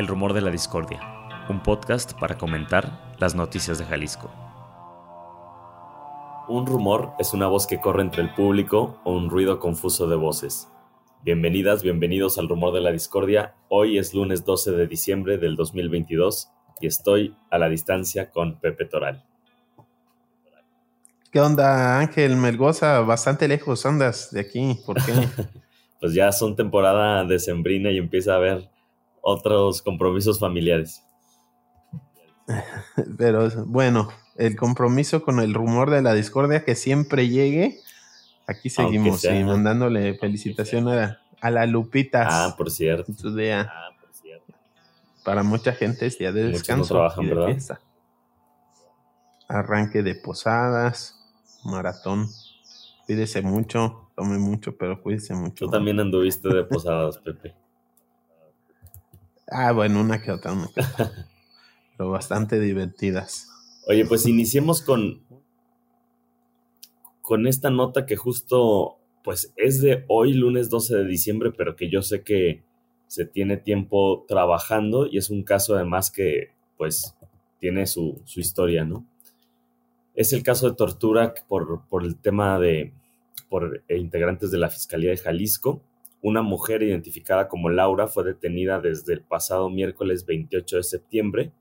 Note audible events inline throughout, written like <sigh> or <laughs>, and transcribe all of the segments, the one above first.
El Rumor de la Discordia, un podcast para comentar las noticias de Jalisco. Un rumor es una voz que corre entre el público o un ruido confuso de voces. Bienvenidas, bienvenidos al Rumor de la Discordia. Hoy es lunes 12 de diciembre del 2022 y estoy a la distancia con Pepe Toral. ¿Qué onda, Ángel Melgoza? Bastante lejos andas de aquí. ¿Por qué? <laughs> pues ya son temporada decembrina y empieza a haber otros compromisos familiares. <laughs> Pero bueno, el compromiso con el rumor de la discordia que siempre llegue, aquí seguimos y mandándole felicitaciones a, la Lupita. Ah, por cierto. Su día. Ah, por cierto. Para mucha gente es día de descanso. trabajan, ¿verdad? Arranque de posadas maratón. Cuídese mucho, tome mucho, pero cuídese mucho. Tú también anduviste de posadas, Pepe. Ah, bueno, una que otra, una que otra. <laughs> pero bastante divertidas. Oye, pues iniciemos con, con esta nota que justo, pues es de hoy, lunes 12 de diciembre, pero que yo sé que se tiene tiempo trabajando y es un caso además que, pues, tiene su, su historia, ¿no? Es el caso de tortura por, por el tema de por eh, integrantes de la Fiscalía de Jalisco. Una mujer identificada como Laura fue detenida desde el pasado miércoles 28 de septiembre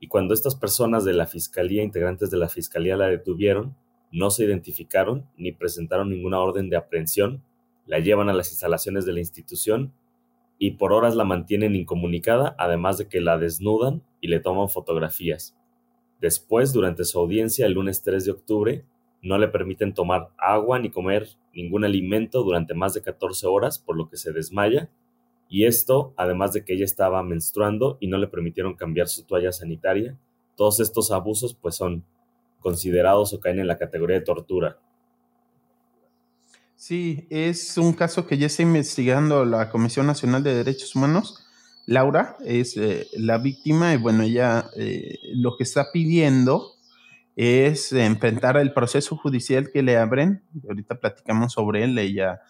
y cuando estas personas de la Fiscalía, integrantes de la Fiscalía, la detuvieron, no se identificaron ni presentaron ninguna orden de aprehensión, la llevan a las instalaciones de la institución y por horas la mantienen incomunicada, además de que la desnudan y le toman fotografías. Después, durante su audiencia el lunes 3 de octubre, no le permiten tomar agua ni comer ningún alimento durante más de 14 horas, por lo que se desmaya. Y esto, además de que ella estaba menstruando y no le permitieron cambiar su toalla sanitaria, todos estos abusos pues son considerados o caen en la categoría de tortura. Sí, es un caso que ya está investigando la Comisión Nacional de Derechos Humanos Laura es eh, la víctima y bueno, ella eh, lo que está pidiendo es enfrentar el proceso judicial que le abren. Ahorita platicamos sobre él, ella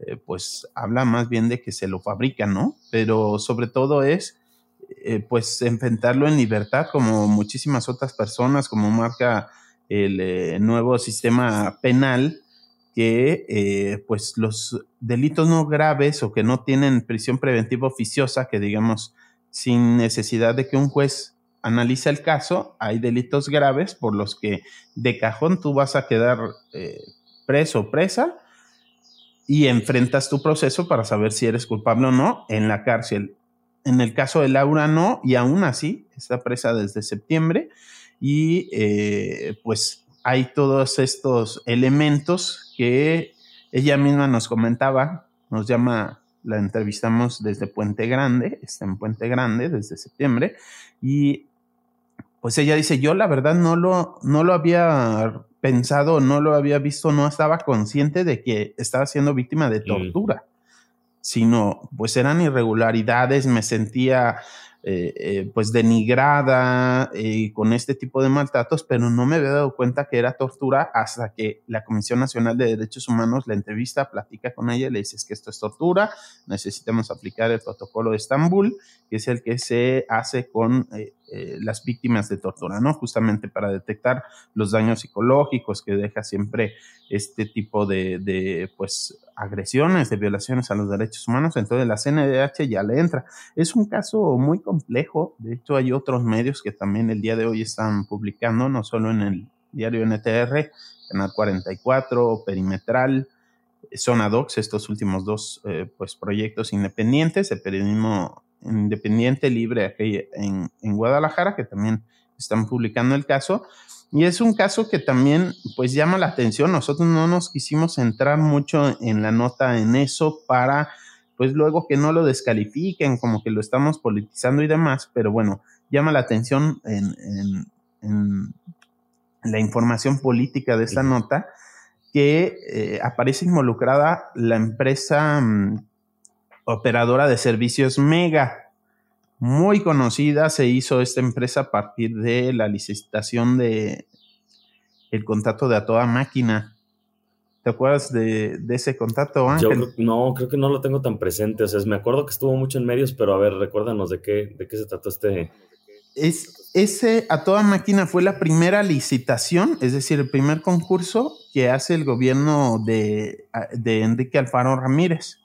eh, pues habla más bien de que se lo fabrica, ¿no? Pero sobre todo es pues enfrentarlo en libertad como muchísimas otras personas, como marca el nuevo sistema penal que eh, pues los delitos no graves o que no tienen prisión preventiva oficiosa, que digamos sin necesidad de que un juez analice el caso, hay delitos graves por los que de cajón tú vas a quedar eh, preso o presa y enfrentas tu proceso para saber si eres culpable o no en la cárcel. En el caso de Laura no, y aún así está presa desde septiembre y eh, pues hay todos estos elementos que ella misma nos comentaba, nos llama, la entrevistamos desde Puente Grande, está en Puente Grande desde septiembre, y pues ella dice, yo la verdad no lo, no lo había pensado, no lo había visto, no estaba consciente de que estaba siendo víctima de mm. tortura, sino pues eran irregularidades, me sentía eh, eh, pues denigrada eh, con este tipo de maltratos, pero no me había dado cuenta que era tortura hasta que la Comisión Nacional de Derechos Humanos la entrevista, platica con ella, le dices que esto es tortura, necesitamos aplicar el protocolo de Estambul, que es el que se hace con las víctimas de tortura, ¿no? Justamente para detectar los daños psicológicos que deja siempre este tipo de, pues agresiones, de violaciones a los derechos humanos, entonces la CNDH ya le entra. Es un caso muy complejo, de hecho hay otros medios que también el día de hoy están publicando, no solo en el diario NTR, Canal 44, Perimetral, Zona Docs, estos últimos dos eh, pues, proyectos independientes de periodismo independiente libre aquí en, en Guadalajara, que también están publicando el caso. Y es un caso que también pues llama la atención. Nosotros no nos quisimos centrar mucho en la nota en eso para pues luego que no lo descalifiquen, como que lo estamos politizando y demás, pero bueno, llama la atención en, la información política de esta nota que eh, aparece involucrada la empresa mm, operadora de servicios Mega muy conocida. Se hizo esta empresa a partir de la licitación de el contrato de a toda máquina. ¿Te acuerdas de, ese contacto, Ángel? no, creo que no lo tengo tan presente. O sea, me acuerdo que estuvo mucho en medios, pero a ver, recuérdanos de qué, de qué se trató este. Es, ese a toda máquina fue la primera licitación, es decir, el primer concurso que hace el gobierno de, de Enrique Alfaro Ramírez.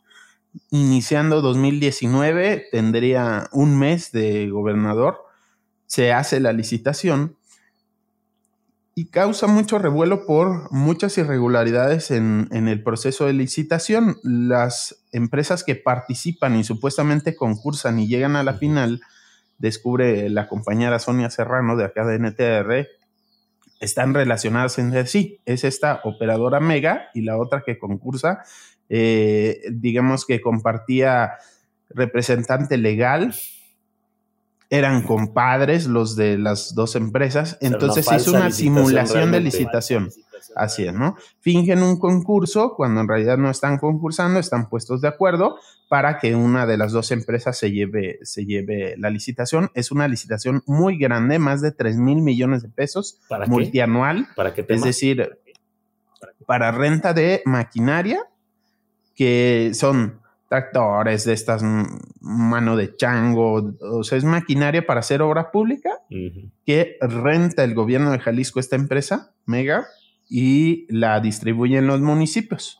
Iniciando 2019, tendría un mes de gobernador, se hace la licitación y causa mucho revuelo por muchas irregularidades en, el proceso de licitación. Las empresas que participan y supuestamente concursan y llegan a la final, descubre la compañera Sonia Serrano de acá de NTR, están relacionadas entre sí. Es esta operadora Mega y la otra que concursa, eh, digamos que compartía representante legal eran compadres los de las dos empresas, entonces se hizo una simulación de licitación. Así es, ¿no? Fingen un concurso cuando en realidad no están concursando, están puestos de acuerdo para que una de las dos empresas se lleve, se lleve la licitación. Es una licitación muy grande, más de 3 mil millones de pesos, ¿Para multianual. ¿Para qué Es decir, para renta de maquinaria, que son tractores, de estas mano de chango, o sea, es maquinaria para hacer obra pública que renta el gobierno de Jalisco esta empresa, Mega, y la distribuye en los municipios.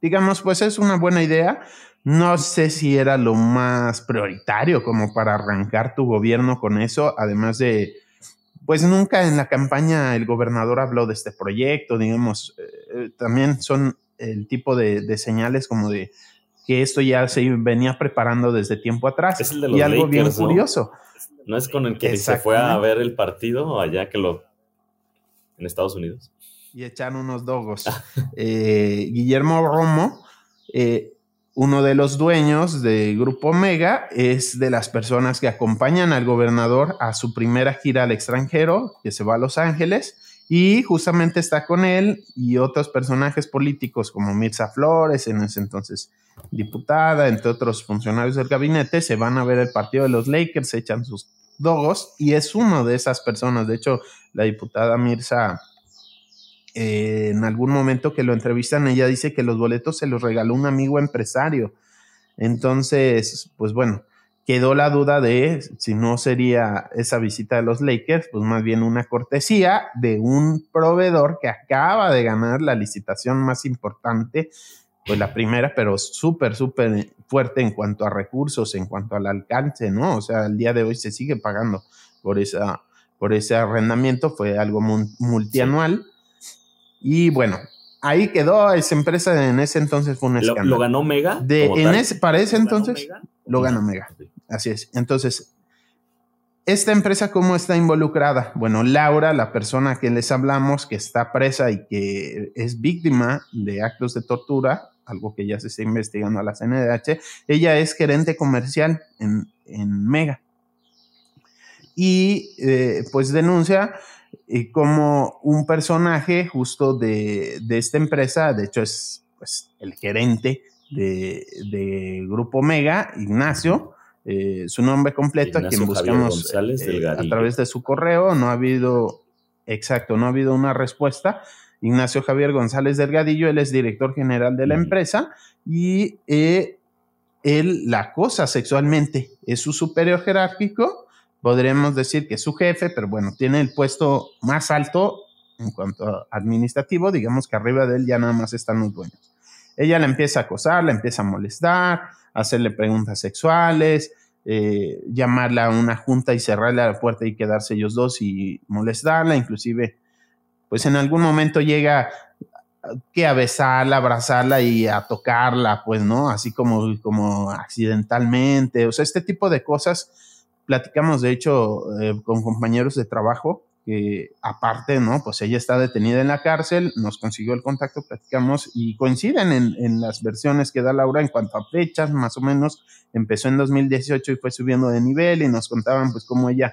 Digamos, pues es una buena idea. No sé si era lo más prioritario como para arrancar tu gobierno con eso, además de, pues nunca en la campaña el gobernador habló de este proyecto, digamos, eh, también son el tipo de, señales como de que esto ya se venía preparando desde tiempo atrás. Es el de los y algo bien curioso. ¿no? es con el que se fue a ver el partido allá que lo... en Estados Unidos. Y echan unos dogos. <laughs> Eh, Guillermo Romo, eh, uno de los dueños de Grupo Mega, es de las personas que acompañan al gobernador a su primera gira al extranjero, que se va a Los Ángeles y justamente está con él y otros personajes políticos como Mirza Flores, en ese entonces diputada, entre otros funcionarios del gabinete, se van a ver el partido de los Lakers, se echan sus dogos y es uno de esas personas. De hecho, la diputada Mirza, eh, en algún momento que lo entrevistan, ella dice que los boletos se los regaló un amigo empresario. Entonces, pues bueno, quedó la duda de si no sería esa visita de los Lakers, pues más bien una cortesía de un proveedor que acaba de ganar la licitación más importante, pues la primera, pero súper, súper fuerte en cuanto a recursos, en cuanto al alcance, ¿no? O sea, el día de hoy se sigue pagando por, esa, por ese arrendamiento, fue algo multianual. Y bueno, ahí quedó esa empresa en ese entonces fue un escándalo. ¿Lo, ganó Mega? De, en ese, para ese entonces lo ganó Mega. Así es. Entonces, ¿esta empresa cómo está involucrada? Bueno, Laura, la persona que les hablamos, que está presa y que es víctima de actos de tortura, algo que ya se está investigando a la CNDH, ella es gerente comercial en, Mega. Y eh, pues denuncia eh, como un personaje justo de, esta empresa, de hecho es pues, el gerente de, de Grupo Mega, Ignacio, eh, su nombre completo, a quien buscamos eh, a través de su correo. No ha habido, exacto, no ha habido una respuesta. Ignacio Javier González Delgadillo, él es director general de la empresa y eh, él la acosa sexualmente. Es su superior jerárquico, podríamos decir que es su jefe, pero bueno, tiene el puesto más alto en cuanto administrativo, digamos que arriba de él ya nada más están los dueños. Ella la empieza a acosar, la empieza a molestar, hacerle preguntas sexuales, eh, llamarla a una junta y cerrarle la puerta y quedarse ellos dos y molestarla, inclusive, pues en algún momento llega que a besarla, abrazarla y a tocarla, pues, ¿no? Así como, como accidentalmente, o sea, este tipo de cosas. Platicamos, de hecho, eh, con compañeros de trabajo que aparte, ¿no? Pues ella está detenida en la cárcel, nos consiguió el contacto, platicamos y coinciden en, las versiones que da Laura en cuanto a fechas, más o menos. Empezó en 2018 y fue subiendo de nivel y nos contaban pues cómo ella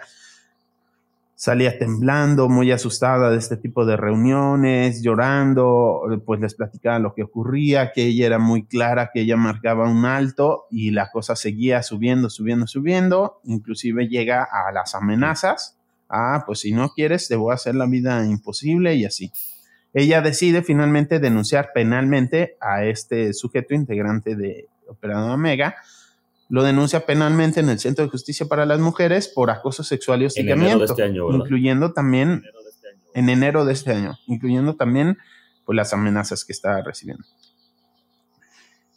salía temblando, muy asustada de este tipo de reuniones, llorando, pues les platicaba lo que ocurría, que ella era muy clara, que ella marcaba un alto y la cosa seguía subiendo, subiendo, subiendo, inclusive llega a las amenazas ah, pues si no quieres, te voy a hacer la vida imposible y así. ella decide finalmente denunciar penalmente a este sujeto integrante de Operador Omega. Lo denuncia penalmente en el Centro de Justicia para las Mujeres por acoso sexual y hostigamiento, este incluyendo también este en enero de este año, incluyendo también pues, las amenazas que está recibiendo.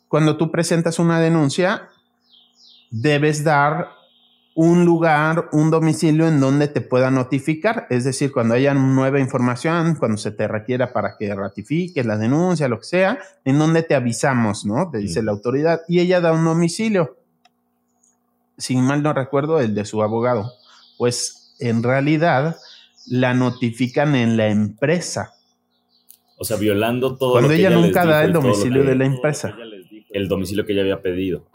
Cuando tú presentas una denuncia, debes dar un lugar, un domicilio en donde te pueda notificar, es decir, cuando haya nueva información, cuando se te requiera para que ratifiques la denuncia, lo que sea, en donde te avisamos, ¿no? Te dice la autoridad y ella da un domicilio. Si mal no recuerdo, el de su abogado. Pues en realidad la notifican en la empresa. O sea, violando todo. Cuando ella, nunca da el domicilio de la empresa. El domicilio que ella había pedido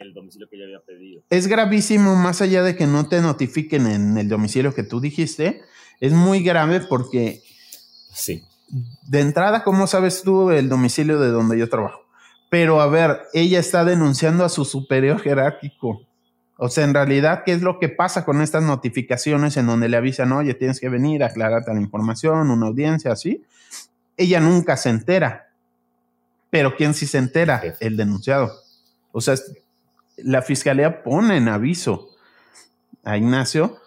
el domicilio que ya había pedido. Es gravísimo, más allá de que no te notifiquen en el domicilio que tú dijiste, es muy grave porque... Sí. De entrada, ¿cómo sabes tú el domicilio de donde yo trabajo? Pero a ver, ella está denunciando a su superior jerárquico. O sea, en realidad, ¿qué es lo que pasa con estas notificaciones en donde le avisan, oye, tienes que venir a aclararte la información, una audiencia, así? Ella nunca se entera. Pero ¿quién sí se entera? El denunciado. O sea, la fiscalía pone en aviso a Ignacio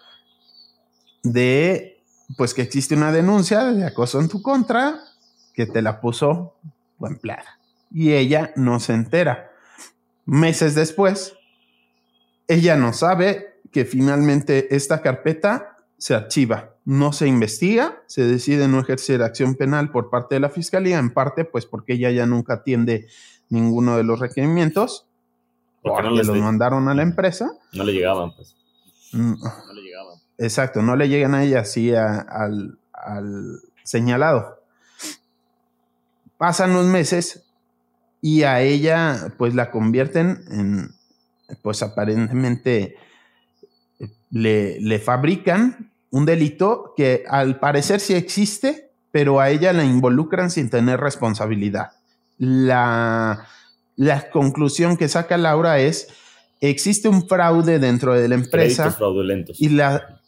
de pues que existe una denuncia de acoso en tu contra que te la puso tu empleada. Y ella no se entera. Meses después, ella no sabe que finalmente esta carpeta se archiva, no se investiga, se decide no ejercer acción penal por parte de la fiscalía, en parte pues porque ella ya nunca atiende ninguno de los requerimientos porque no los mandaron a la empresa. No le llegaban, pues. Mm. No le llegaban. Exacto, no le llegan a ella así al, al señalado. Pasan los meses y a ella pues la convierten en, pues aparentemente le, le, fabrican un delito que al parecer sí existe, pero a ella la involucran sin tener responsabilidad. La, la conclusión que saca Laura es, existe un fraude dentro de la empresa. Créditos fraudulentos. Y la...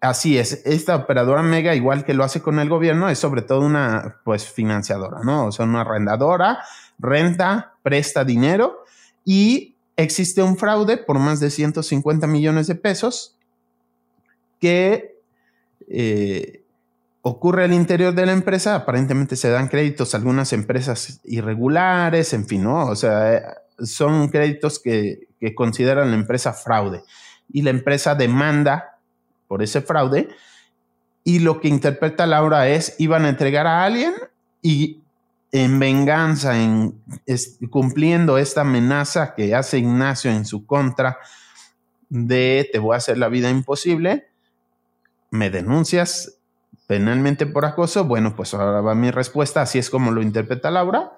Así es, esta operadora Mega, igual que lo hace con el gobierno, es sobre todo una pues financiadora, ¿no? O sea, una arrendadora, renta, presta dinero y existe un fraude por más de 150 millones de pesos que eh, ocurre al interior de la empresa, aparentemente se dan créditos a algunas empresas irregulares, en fin, ¿no? O sea, eh, son créditos que, que consideran la empresa fraude y la empresa demanda por ese fraude y lo que interpreta Laura es iban a entregar a alguien y en venganza, en cumpliendo esta amenaza que hace Ignacio en su contra de te voy a hacer la vida imposible, me denuncias, penalmente por acoso, bueno, pues ahora va mi respuesta, así es como lo interpreta Laura.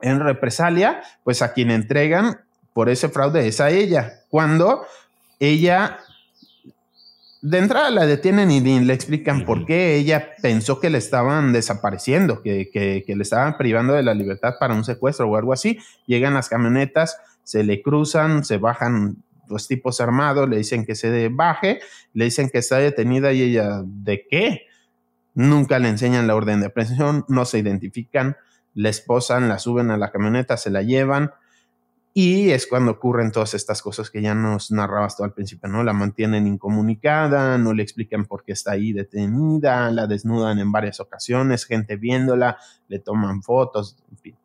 En represalia, pues a quien entregan por ese fraude es a ella, cuando ella de entrada la detienen y le explican por qué ella pensó que le estaban desapareciendo, que, que, le estaban privando de la libertad para un secuestro o algo así. Llegan las camionetas, se le cruzan, se bajan los tipos armados, le dicen que se baje, le dicen que está detenida y ella, ¿de qué? Nunca le enseñan la orden de aprehensión, no se identifican, la esposan, la suben a la camioneta, se la llevan y es cuando ocurren todas estas cosas que ya nos narrabas tú al principio, ¿no? La mantienen incomunicada, no le explican por qué está ahí detenida, la desnudan en varias ocasiones, gente viéndola, le toman fotos, en fin.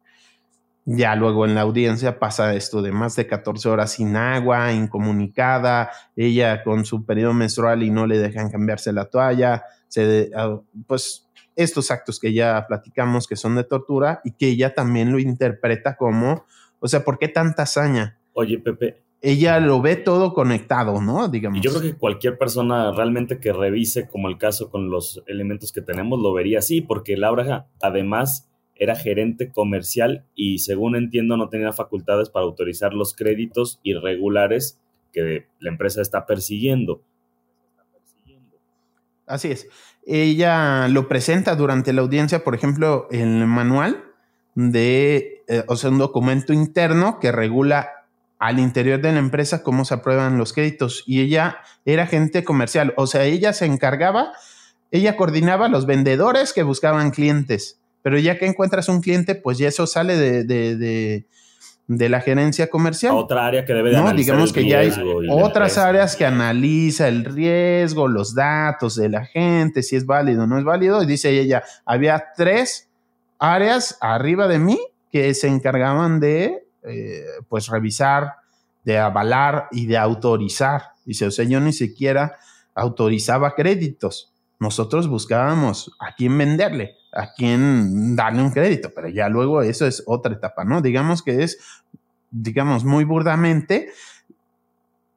Ya luego en la audiencia pasa esto de más de 14 horas sin agua, incomunicada, ella con su periodo menstrual y no le dejan cambiarse la toalla, se, ah, pues estos actos que ya platicamos que son de tortura y que ella también lo interpreta como, o sea, ¿por qué tanta hazaña? Oye, Pepe. Ella lo ve todo conectado, ¿no? Digamos. Y yo creo que cualquier persona realmente que revise, como el caso con los elementos que tenemos, lo vería así, porque Laura además era gerente comercial y según entiendo no tenía facultades para autorizar los créditos irregulares que la empresa está persiguiendo. Así es. Ella lo presenta durante la audiencia, por ejemplo, el manual de, eh, o sea, un documento interno que regula al interior de la empresa cómo se aprueban los créditos. Y ella era agente comercial, o sea, ella se encargaba ella coordinaba a los vendedores que buscaban clientes, pero ya que encuentras un cliente, pues ya eso sale de, de, de, la gerencia comercial. otra área que debe de No, digamos que ya hay otras áreas que analiza el riesgo, los datos de la gente, si es válido o no es válido. Y dice ella, había tres áreas arriba de mí que se encargaban de, eh, pues, revisar, de avalar y de autorizar. Dice, o sea, yo ni siquiera autorizaba créditos. Nosotros buscábamos a quién venderle, a quién darle un crédito, pero ya luego eso es otra etapa, ¿no? Digamos que es, digamos, muy burdamente,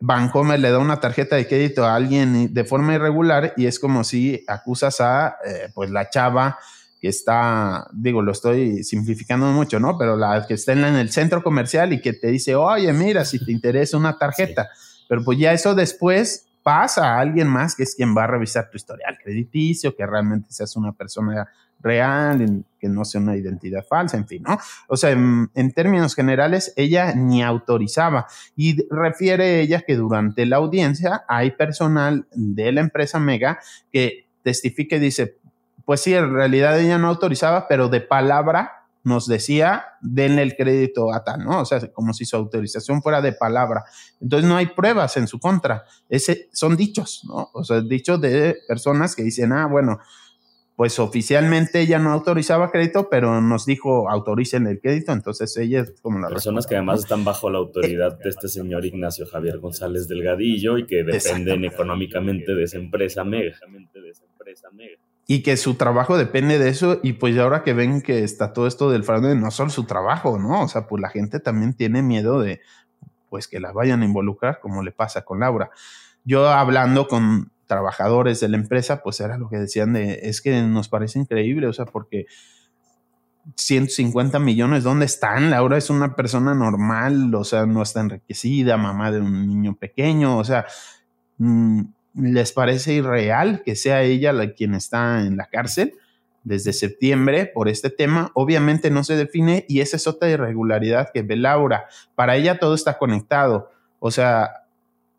Bancomer le da una tarjeta de crédito a alguien de forma irregular y es como si acusas a, eh, pues, la chava que está, digo, lo estoy simplificando mucho, ¿no? Pero la que está en el centro comercial y que te dice, oye, mira, si te interesa una tarjeta, pero pues ya eso después pasa a alguien más que es quien va a revisar tu historial crediticio, que realmente seas una persona real, que no sea una identidad falsa, en fin, ¿no? O sea, en, en, términos generales, ella ni autorizaba y refiere ella que durante la audiencia hay personal de la empresa Mega que testifica y dice, pues sí, en realidad ella no autorizaba, pero de palabra nos decía, denle el crédito a tal, ¿no? O sea, como si su autorización fuera de palabra. Entonces no hay pruebas en su contra. Ese, son dichos, ¿no? O sea, dichos de personas que dicen, ah, bueno, pues oficialmente ella no autorizaba crédito, pero nos dijo autoricen el crédito, entonces ella es como la personas que además están bajo la autoridad de este señor Ignacio Javier González Delgadillo y que dependen económicamente de esa empresa mega. De esa empresa mega y que su trabajo depende de eso y pues ahora que ven que está todo esto del fraude, no solo su trabajo, ¿no? O sea, pues la gente también tiene miedo de pues que la vayan a involucrar como le pasa con Laura. Yo hablando con trabajadores de la empresa, pues era lo que decían de, es que nos parece increíble, o sea, porque 150 millones, ¿dónde están? Laura es una persona normal, o sea, no está enriquecida, mamá de un niño pequeño, o sea, mmm, les parece irreal que sea ella la quien está en la cárcel desde septiembre por este tema. Obviamente no se define y esa es otra irregularidad que ve Laura. Para ella todo está conectado. O sea,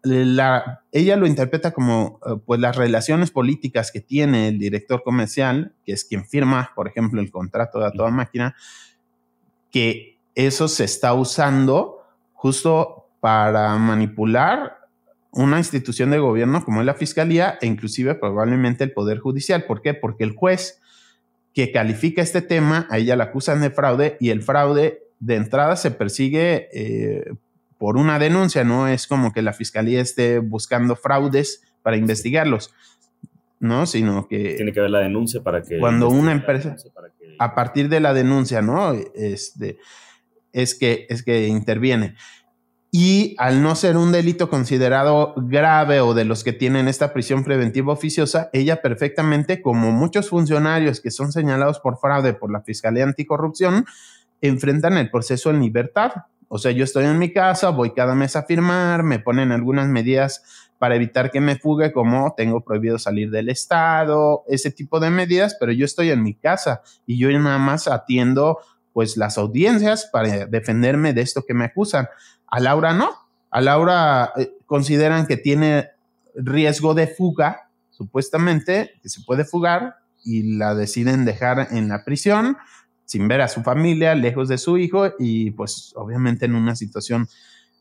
la, ella lo interpreta como eh, pues las relaciones políticas que tiene el director comercial, que es quien firma, por ejemplo, el contrato de toda máquina, que eso se está usando justo para manipular una institución de gobierno como es la Fiscalía e inclusive probablemente el Poder Judicial. ¿Por qué? Porque el juez que califica este tema, a ella la acusan de fraude y el fraude de entrada se persigue eh, por una denuncia, no es como que la Fiscalía esté buscando fraudes para investigarlos, ¿no? Sino que... Tiene que haber la denuncia para que... Cuando una empresa, a partir de la denuncia, ¿no? Este, es, que, es que interviene y al no ser un delito considerado grave o de los que tienen esta prisión preventiva oficiosa, ella perfectamente, como muchos funcionarios que son señalados por fraude por la Fiscalía Anticorrupción, enfrentan el proceso en libertad. O sea, yo estoy en mi casa, voy cada mes a firmar, me ponen algunas medidas para evitar que me fugue, como tengo prohibido salir del estado, ese tipo de medidas, pero yo estoy en mi casa y yo nada más atiendo pues las audiencias para defenderme de esto que me acusan. A Laura no. A Laura eh, consideran que tiene riesgo de fuga, supuestamente, que se puede fugar y la deciden dejar en la prisión sin ver a su familia, lejos de su hijo y pues obviamente en una situación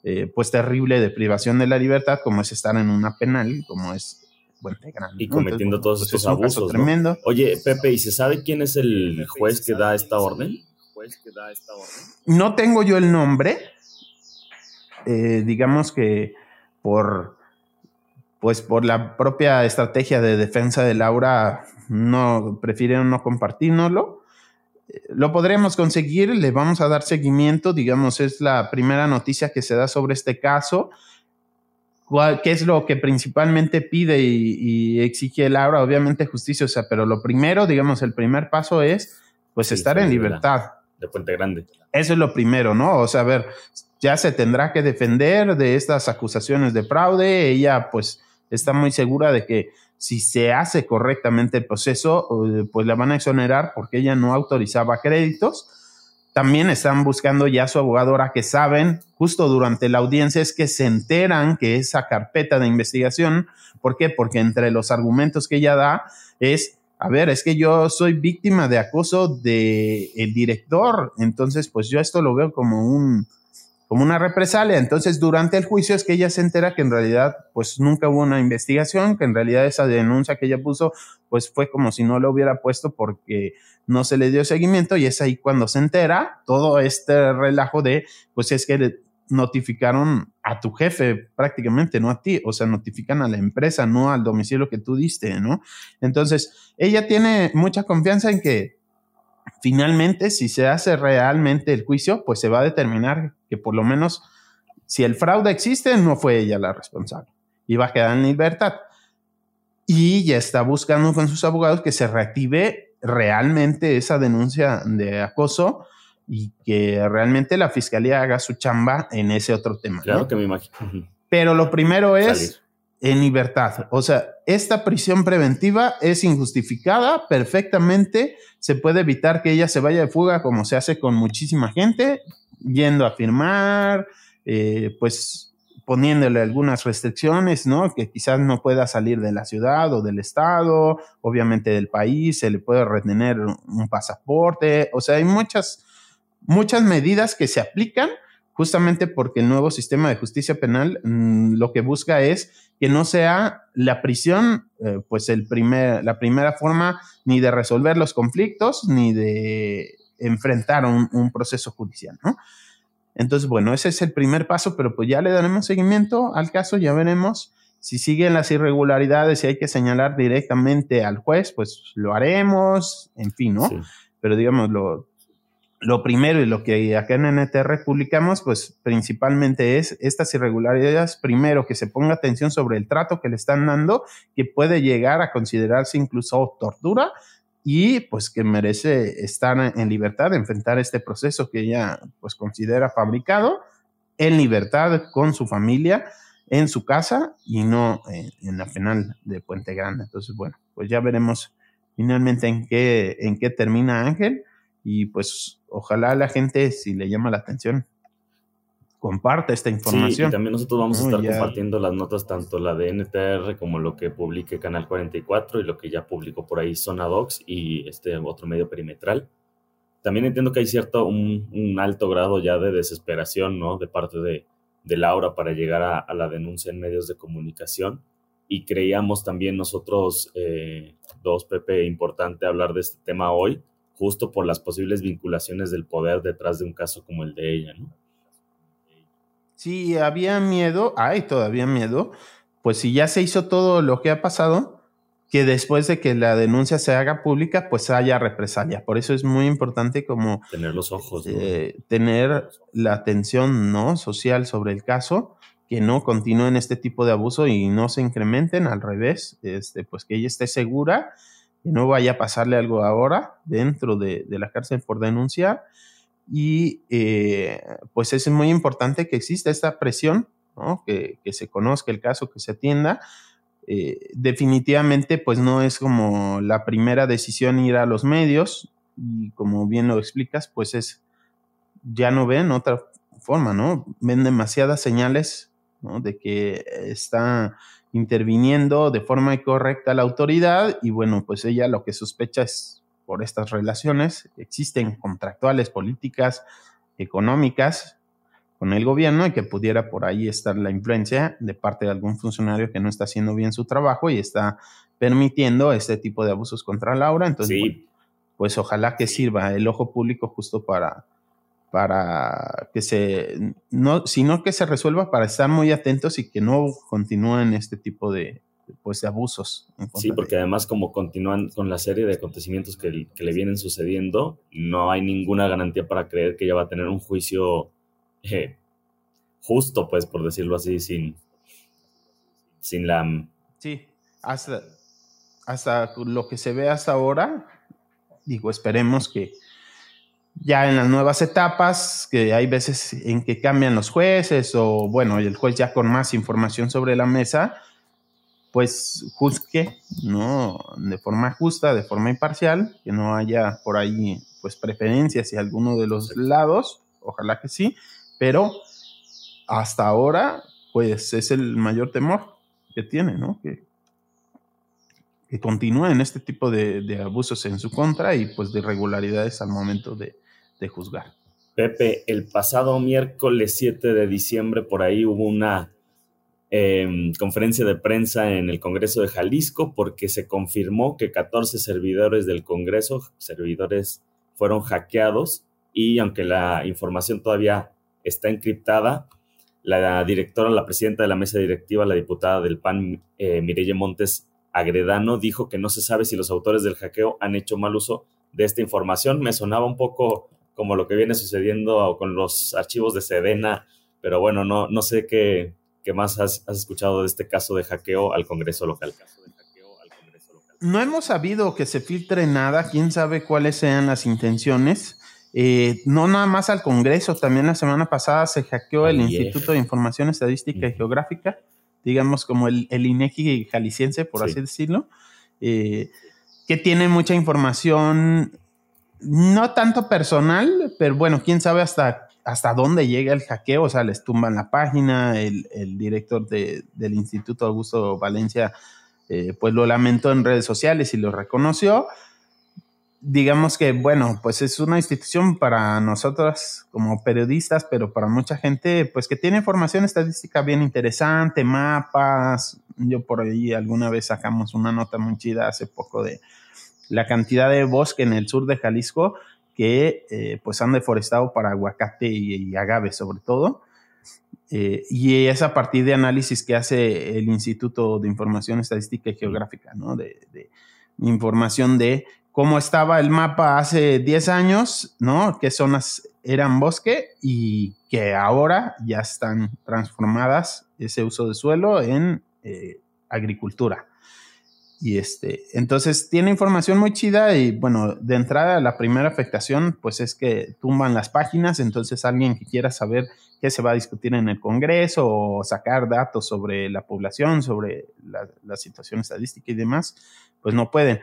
eh, pues terrible de privación de la libertad como es estar en una penal, como es Puente Grande. Y cometiendo todos pues, estos abusos. Tremendo. Oye, Pepe, ¿y se sabe quién es el juez que da esta orden? Que da esta orden? No tengo yo el nombre. Eh, digamos que por pues por la propia estrategia de defensa de Laura, no prefirieron no compartirnoslo. Lo podremos conseguir, le vamos a dar seguimiento, digamos, es la primera noticia que se da sobre este caso. ¿Qué es lo que principalmente pide y, exige Laura? Obviamente justicia, o sea, pero lo primero, digamos, el primer paso es pues estar en libertad de Puente Grande. Eso es lo primero, ¿no? O sea, a ver, ya se tendrá que defender de estas acusaciones de fraude. Ella, pues, está muy segura de que si se hace correctamente el proceso, eh, pues la van a exonerar porque ella no autorizaba créditos. También están buscando ya a su abogadora que saben, justo durante la audiencia, es que se enteran que esa carpeta de investigación, ¿por qué? Porque entre los argumentos que ella da es, a ver, es que yo soy víctima de acoso del el director, entonces pues yo esto lo veo como un, como una represalia. Entonces, durante el juicio es que ella se entera que en realidad, pues nunca hubo una investigación, que en realidad esa denuncia que ella puso, pues fue como si no lo hubiera puesto porque no se le dio seguimiento y es ahí cuando se entera todo este relajo de, pues es que notificaron a tu jefe prácticamente, no a ti, o sea, notifican a la empresa, no al domicilio que tú diste, ¿no? Entonces, ella tiene mucha confianza en que finalmente, si se hace realmente el juicio, pues se va a determinar que por lo menos si el fraude existe, no fue ella la responsable y va a quedar en libertad. Y ya está buscando con sus abogados que se reactive realmente esa denuncia de acoso y que realmente la fiscalía haga su chamba en ese otro tema. Claro que me imagino. <laughs> Pero lo primero es en libertad. O sea, esta prisión preventiva es injustificada perfectamente. Se puede evitar que ella se vaya de fuga como se hace con muchísima gente, yendo a firmar, eh, pues poniéndole algunas restricciones, ¿no? Que quizás no pueda salir de la ciudad o del estado, obviamente del país, se le puede retener un pasaporte, o sea, hay muchas, muchas medidas que se aplican justamente porque el nuevo sistema de justicia penal mm, lo que busca es que no sea la prisión, eh, pues el primer, la primera forma ni de resolver los conflictos ni de enfrentar un, un, proceso judicial, ¿no? Entonces, bueno, ese es el primer paso, pero pues ya le daremos seguimiento al caso, ya veremos si siguen las irregularidades y hay que señalar directamente al juez, pues lo haremos, en fin, ¿no? Pero digamos, lo, lo primero y lo que acá en NTR publicamos, pues principalmente es estas irregularidades, primero que se ponga atención sobre el trato que le están dando, que puede llegar a considerarse incluso tortura y pues que merece estar en libertad, enfrentar este proceso que ella pues considera fabricado en libertad con su familia, en su casa y no en, en la penal de Puente Grande. Entonces, bueno, pues ya veremos finalmente en qué, en qué termina Ángel y pues ojalá la gente, si le llama la atención, comparte esta información. Sí, y también nosotros vamos a estar compartiendo las notas, tanto la de NTR como lo que publique Canal 44 y lo que ya publicó por ahí Zona Docs y este otro medio perimetral. También entiendo que hay cierto, un, alto grado ya de desesperación, ¿no? De parte de, de Laura para llegar a, la denuncia en medios de comunicación. Y creíamos también nosotros, eh, dos, Pepe, importante hablar de este tema hoy, justo por las posibles vinculaciones del poder detrás de un caso como el de ella, ¿no? Sí, había miedo, hay todavía miedo, pues si ya se hizo todo lo que ha pasado, que después de que la denuncia se haga pública, pues haya represalia. Por eso es muy importante como... Tener los ojos. Eh, tener la atención ¿no? social sobre el caso, que no continúen este tipo de abuso y no se incrementen, al revés, este, pues que ella esté segura que no vaya a pasarle algo ahora dentro de, la cárcel por denunciar. Y eh, pues es muy importante que exista esta presión, que, se conozca el caso, que se atienda. Eh, definitivamente, pues no es como la primera decisión ir a los medios y como bien lo explicas, pues es, ya no ven otra forma, ¿no? Ven demasiadas señales de que está interviniendo de forma incorrecta la autoridad y bueno, pues ella lo que sospecha es por estas relaciones, existen contractuales, políticas, económicas con el gobierno y que pudiera por ahí estar la influencia de parte de algún funcionario que no está haciendo bien su trabajo y está permitiendo este tipo de abusos contra Laura. Entonces, pues ojalá que sirva el ojo público justo para, para que se, no, sino que se resuelva para estar muy atentos y que no continúen este tipo de, pues, de abusos. Sí, porque además como continúan con la serie de acontecimientos que, le vienen sucediendo, no hay ninguna garantía para creer que ella va a tener un juicio eh, justo, pues, por decirlo así, sin, sin la... Sí, hasta, hasta lo que se ve hasta ahora, digo, esperemos que ya en las nuevas etapas, que hay veces en que cambian los jueces o bueno, el juez ya con más información sobre la mesa, pues juzgue, ¿no? De forma justa, de forma imparcial, que no haya por ahí pues preferencias hacia alguno de los lados, ojalá que sí, pero hasta ahora pues es el mayor temor que tiene, ¿no? Que, que continúen este tipo de, abusos en su contra y pues de irregularidades al momento de, juzgar. Pepe, el pasado miércoles 7 de diciembre por ahí hubo una em, conferencia de prensa en el Congreso de Jalisco porque se confirmó que 14 servidores del Congreso, servidores, fueron hackeados y aunque la información todavía está encriptada, la directora, la presidenta de la mesa directiva, la diputada del PAN, eh, Mireille Montes Agredano, dijo que no se sabe si los autores del hackeo han hecho mal uso de esta información. Me sonaba un poco como lo que viene sucediendo con los archivos de Sedena, pero bueno, no, no sé qué, qué más has, escuchado de este caso de hackeo al Congreso local. No hemos sabido que se filtre nada, quién sabe cuáles sean las intenciones. Eh, no nada más al Congreso, también la semana pasada se hackeó el Instituto de Información Estadística y Geográfica, digamos como el, el INEGI jalisciense, por así decirlo, eh, que tiene mucha información, no tanto personal, pero bueno, quién sabe hasta, hasta dónde llega el hackeo, o sea, les tumban la página, el, director del Instituto Augusto Valencia, eh, pues lo lamentó en redes sociales y lo reconoció digamos que, bueno, pues es una institución para nosotros como periodistas, pero para mucha gente, pues que tiene información estadística bien interesante, mapas. Yo por ahí alguna vez sacamos una nota muy chida hace poco de la cantidad de bosque en el sur de Jalisco que eh, pues han deforestado para aguacate y, agave sobre todo. Eh, y es a partir de análisis que hace el Instituto de Información Estadística y Geográfica, ¿no? de información de cómo estaba el mapa hace 10 años, ¿no? ¿Qué zonas eran bosque y que ahora ya están transformadas ese uso de suelo en eh, agricultura? Y este, entonces tiene información muy chida y bueno, de entrada la primera afectación pues es que tumban las páginas, entonces alguien que quiera saber qué se va a discutir en el Congreso o sacar datos sobre la población, sobre la, la situación estadística y demás, pues no pueden.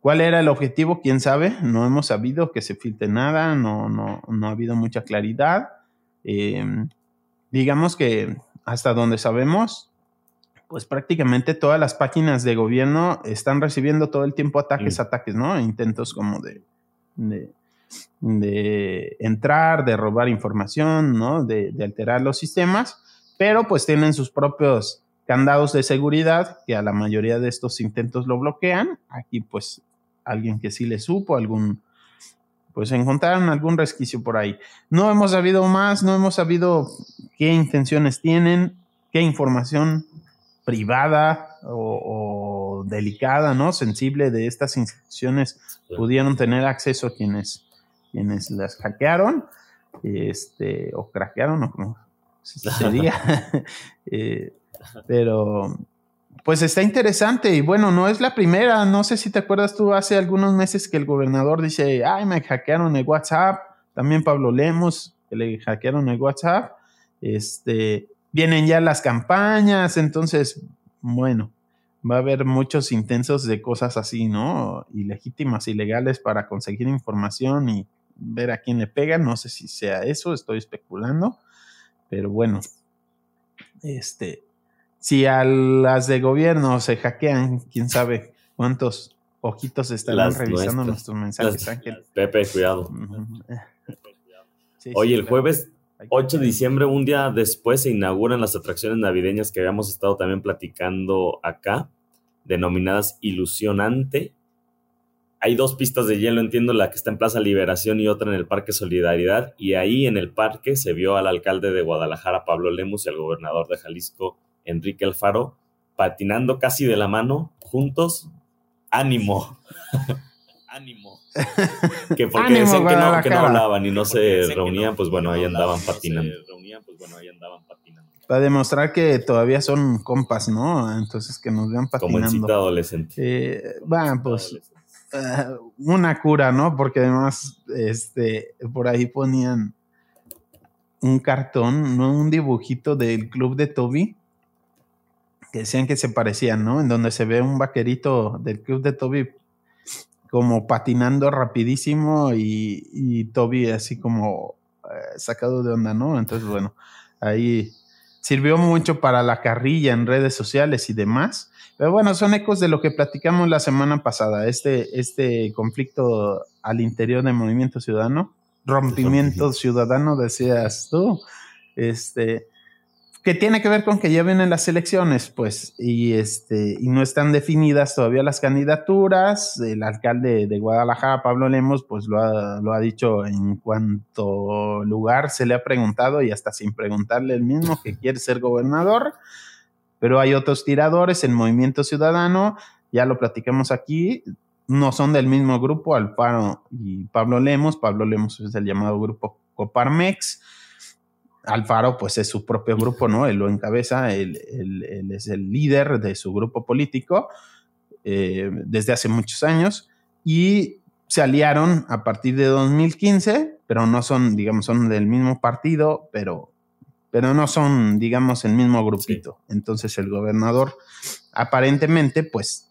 ¿Cuál era el objetivo? ¿Quién sabe? No hemos sabido que se filtre nada, no, no, no ha habido mucha claridad. Em, digamos que hasta donde sabemos, pues prácticamente todas las páginas de gobierno están recibiendo todo el tiempo ataques, ataques, ¿no? Intentos como de, de, entrar, de robar información, ¿no? De, de alterar los sistemas, pero pues tienen sus propios candados de seguridad que a la mayoría de estos intentos lo bloquean. Aquí pues alguien que sí le supo, algún, pues encontraron algún resquicio por ahí. No hemos sabido más, no hemos sabido qué intenciones tienen, qué información privada o, delicada, ¿no? Sensible de estas instituciones pudieron tener acceso a quienes, quienes las hackearon, este, o craquearon, o como sería. <laughs> <laughs> eh, pero pues está interesante y bueno, no es la primera. No sé si te acuerdas tú hace algunos meses que el gobernador dice, ay, me hackearon el WhatsApp. También Pablo Lemos, que le hackearon el WhatsApp. Este, vienen ya las campañas, entonces, bueno, va a haber muchos intensos de cosas así, ¿no? Ilegítimas, ilegales para conseguir información y ver a quién le pega. No sé si sea eso, estoy especulando, pero bueno, este, si a las de gobierno se hackean, quién sabe cuántos ojitos estarán revisando nuestros mensajes, Pepe, cuidado. Oye, el jueves 8 de diciembre, un día después, se inauguran las atracciones navideñas que habíamos estado también platicando acá, denominadas Ilusionante. Hay dos pistas de hielo, entiendo, la que está en Plaza Liberación y otra en el Parque Solidaridad. Y ahí en el parque se vio al alcalde de Guadalajara, Pablo Lemus, y al gobernador de Jalisco, Enrique Alfaro, patinando casi de la mano, juntos, ánimo. <laughs> ánimo. Que porque decían que no, que no, hablaban y no se reunían, pues bueno, ahí andaban patinando. Para demostrar que todavía son compas, ¿no? Entonces que nos vean patinando. Como en adolescente. Eh, bueno, pues una cura, ¿no? Porque además, este, por ahí ponían un cartón, ¿no? Un dibujito del club de Toby que decían que se parecían, ¿no? En donde se ve un vaquerito del club de Toby como patinando rapidísimo y, Toby así como eh, sacado de onda, ¿no? Entonces, bueno, ahí sirvió mucho para la carrilla en redes sociales y demás. Pero bueno, son ecos de lo que platicamos la semana pasada, este, este conflicto al interior del movimiento ciudadano, rompimiento ciudadano, decías tú, este, que tiene que ver con que ya vienen las elecciones, pues, y este, y no están definidas todavía las candidaturas. El alcalde de Guadalajara, Pablo Lemos, pues lo ha, lo ha dicho en cuanto lugar se le ha preguntado, y hasta sin preguntarle el mismo, que quiere ser gobernador. Pero hay otros tiradores en Movimiento Ciudadano, ya lo platicamos aquí, no son del mismo grupo, Alfaro y Pablo Lemos. Pablo Lemos es del llamado grupo Coparmex Alfaro, pues es su propio grupo, ¿no? Él lo encabeza, él, es el líder de su grupo político eh, desde hace muchos años y se aliaron a partir de 2015, pero no son, digamos, son del mismo partido, pero, pero no son, digamos, el mismo grupito. Entonces el gobernador aparentemente, pues,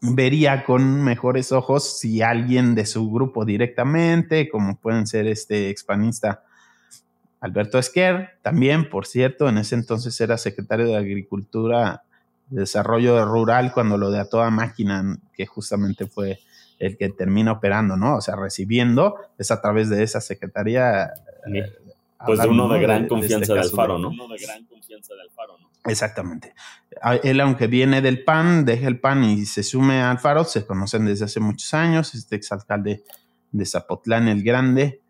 vería con mejores ojos si alguien de su grupo directamente, como pueden ser este expanista Alberto Esquer, también, por cierto, en ese entonces era secretario de Agricultura y Desarrollo Rural cuando lo de a toda máquina, que justamente fue el que termina operando, ¿no? O sea, recibiendo, es a través de esa secretaría. Eh, pues de uno de gran confianza de, Alfaro, ¿no? Uno de gran confianza de Alfaro, ¿no? Exactamente. Él, aunque viene del PAN, deja el PAN y se sume a Alfaro, se conocen desde hace muchos años, este exalcalde de Zapotlán el Grande,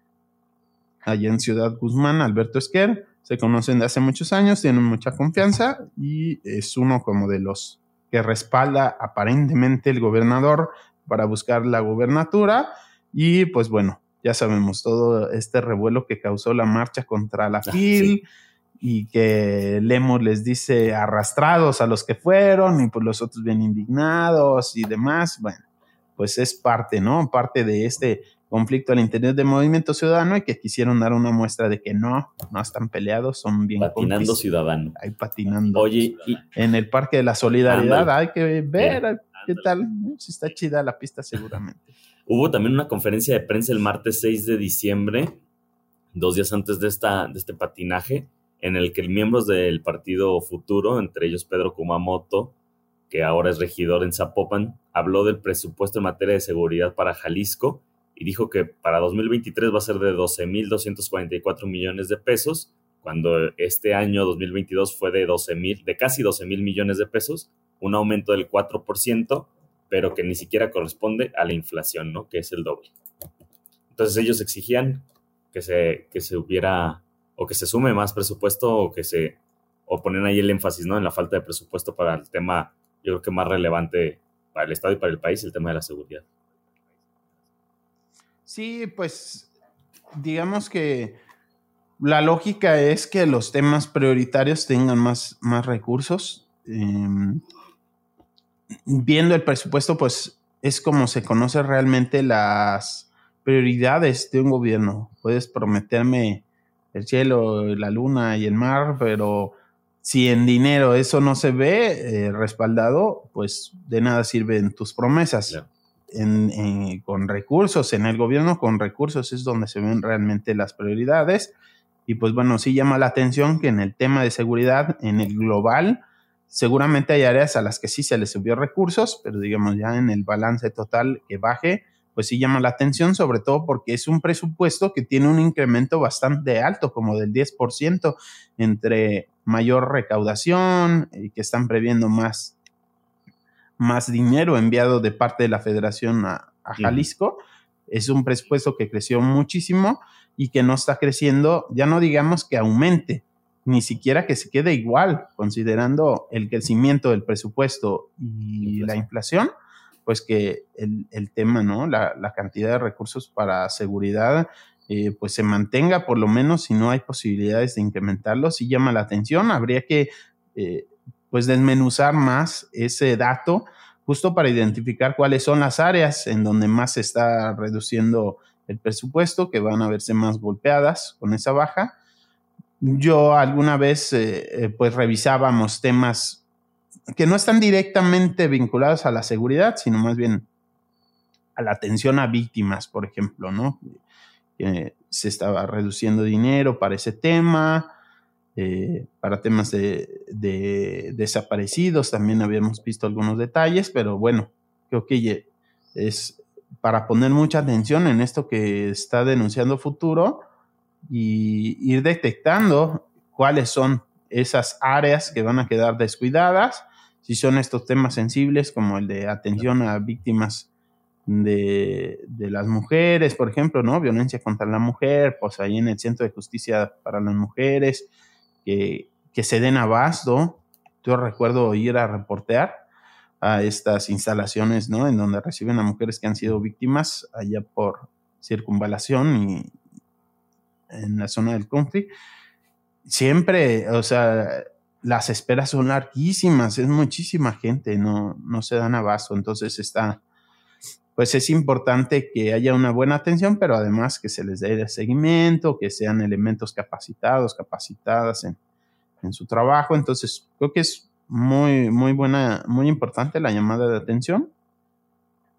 allá en Ciudad Guzmán, Alberto Esquer. Se conocen de hace muchos años, tienen mucha confianza y es uno como de los que respalda aparentemente el gobernador para buscar la gubernatura. Y pues bueno, ya sabemos todo este revuelo que causó la marcha contra la ah, FIL. y que Lemos les dice arrastrados a los que fueron y pues los otros bien indignados y demás. Bueno, pues es parte, ¿no? Parte de este conflicto al interior del movimiento ciudadano y que quisieron dar una muestra de que no, no están peleados, son bien Patinando ciudadano. Ahí patinando. Oye, en el Parque de la Solidaridad hay que ver qué tal, si está chida la pista seguramente. <laughs> Hubo también una conferencia de prensa el martes 6 de diciembre, dos días antes de, esta, de este patinaje, en el que miembros del partido Futuro, entre ellos Pedro Kumamoto, que ahora es regidor en Zapopan, habló del presupuesto en materia de seguridad para Jalisco y dijo que para 2023 va a ser de 12.244 millones de pesos, cuando este año 2022 fue de 12 mil, de casi 12 mil millones de pesos, un aumento del 4%, pero que ni siquiera corresponde a la inflación, ¿no? Que es el doble. Entonces ellos exigían que se, que se hubiera, o que se sume más presupuesto, o que se, o ponen ahí el énfasis, ¿no? En la falta de presupuesto para el tema, yo creo que más relevante para el Estado y para el país, el tema de la seguridad. Sí, pues digamos que la lógica es que los temas prioritarios tengan más, más recursos. Em, viendo el presupuesto, pues es como se conoce realmente las prioridades de un gobierno. Puedes prometerme el cielo, la luna y el mar, pero si en dinero eso no se ve eh, respaldado, pues de nada sirven tus promesas con recursos, en el gobierno con recursos es donde se ven realmente las prioridades. Y pues bueno, sí llama la atención que en el tema de seguridad, en el global, seguramente hay áreas a las que sí se les subió recursos, pero digamos ya en el balance total que baje, pues sí llama la atención, sobre todo porque es un presupuesto que tiene un incremento bastante alto, como del 10%, entre mayor recaudación y que están previendo más más dinero enviado de parte de la federación a, Jalisco. Es un presupuesto que creció muchísimo y que no está creciendo, ya no digamos que aumente, ni siquiera que se quede igual, considerando el crecimiento del presupuesto y la inflación, pues que el, tema, ¿no? La, cantidad de recursos para seguridad, eh, pues se mantenga por lo menos si no hay posibilidades de incrementarlo, si llama la atención, habría que eh, pues desmenuzar más ese dato justo para identificar cuáles son las áreas en donde más se está reduciendo el presupuesto, que van a verse más golpeadas con esa baja. Yo alguna vez eh, eh, pues revisábamos temas que no están directamente vinculados a la seguridad, sino más bien a la atención a víctimas, por ejemplo, ¿no? se estaba reduciendo dinero para ese tema, eh, para temas de, desaparecidos también habíamos visto algunos detalles, pero bueno, creo que es para poner mucha atención en esto que está denunciando futuro y ir detectando cuáles son esas áreas que van a quedar descuidadas, si son estos temas sensibles como el de atención a víctimas de, las mujeres, por ejemplo, ¿no? Violencia contra la mujer, pues ahí en el Centro de Justicia para las Mujeres, que, se den abasto. Yo recuerdo ir a reportear a estas instalaciones, ¿no? En donde reciben a mujeres que han sido víctimas allá por circunvalación y en la zona del country. Siempre, o sea, las esperas son larguísimas, es muchísima gente, no, no se dan abasto. Entonces está, pues es importante que haya una buena atención, pero además que se les dé seguimiento, que sean elementos capacitados, capacitadas en, su trabajo. Entonces, creo que es muy, muy buena, muy importante la llamada de atención.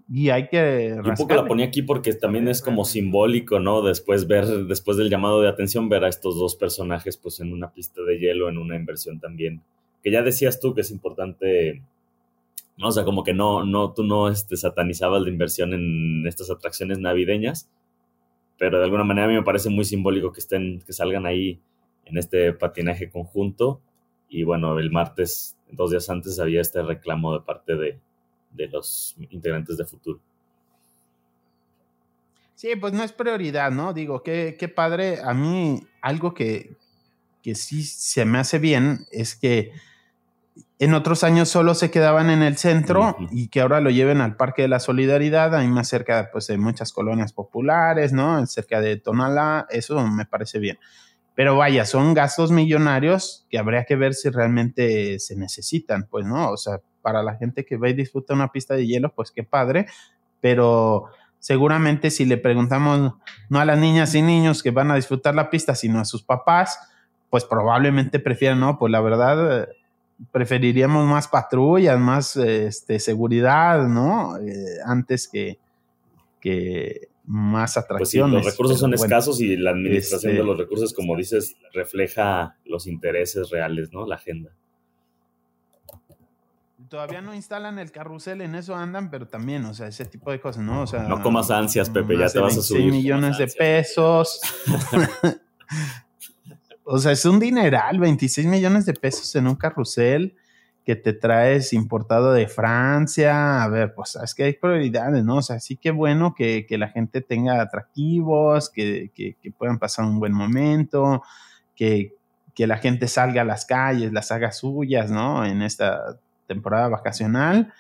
Y hay que... un poco la ponía aquí porque también es como simbólico, ¿no? Después ver, después del llamado de atención, ver a estos dos personajes pues en una pista de hielo, en una inversión también. Que ya decías tú que es importante ¿no? O sea, como que no, no, tú no este, satanizabas la inversión en estas atracciones navideñas, pero de alguna manera a mí me parece muy simbólico que estén, que salgan ahí en este patinaje conjunto. Y bueno, el martes, dos días antes, había este reclamo de parte de, de los integrantes de Futuro. Sí, pues no es prioridad, ¿no? Digo, qué, qué padre. A mí algo que, que sí se me hace bien es que en otros años solo se quedaban en el centro y que ahora lo lleven al Parque de la Solidaridad, ahí más cerca pues, de muchas colonias populares, ¿no? Cerca de Tonalá, eso me parece bien. Pero vaya, son gastos millonarios que habría que ver si realmente se necesitan, pues, ¿no? O sea, para la gente que va y disfruta una pista de hielo, pues qué padre, pero seguramente si le preguntamos no a las niñas y niños que van a disfrutar la pista, sino a sus papás, pues probablemente prefieran, no, pues la verdad preferiríamos más patrullas, más este, seguridad, ¿no? Eh, antes que, que más atracciones. Pues sí, los recursos son escasos y la administración de este, los recursos, como dices, refleja los intereses reales, ¿no? La agenda. Todavía no instalan el carrusel, en eso andan, pero también, o sea, ese tipo de cosas, ¿no? O sea, no comas ansias, Pepe, ya te vas a subir. millones de pesos. <laughs> O sea, es un dineral, 26 millones de pesos en un carrusel que te traes importado de Francia. A ver, pues es que hay prioridades, ¿no? O sea, sí que bueno que, la gente tenga atractivos, que, puedan pasar un buen momento, que, que la gente salga a las calles, las haga suyas, ¿no? En esta temporada vacacional.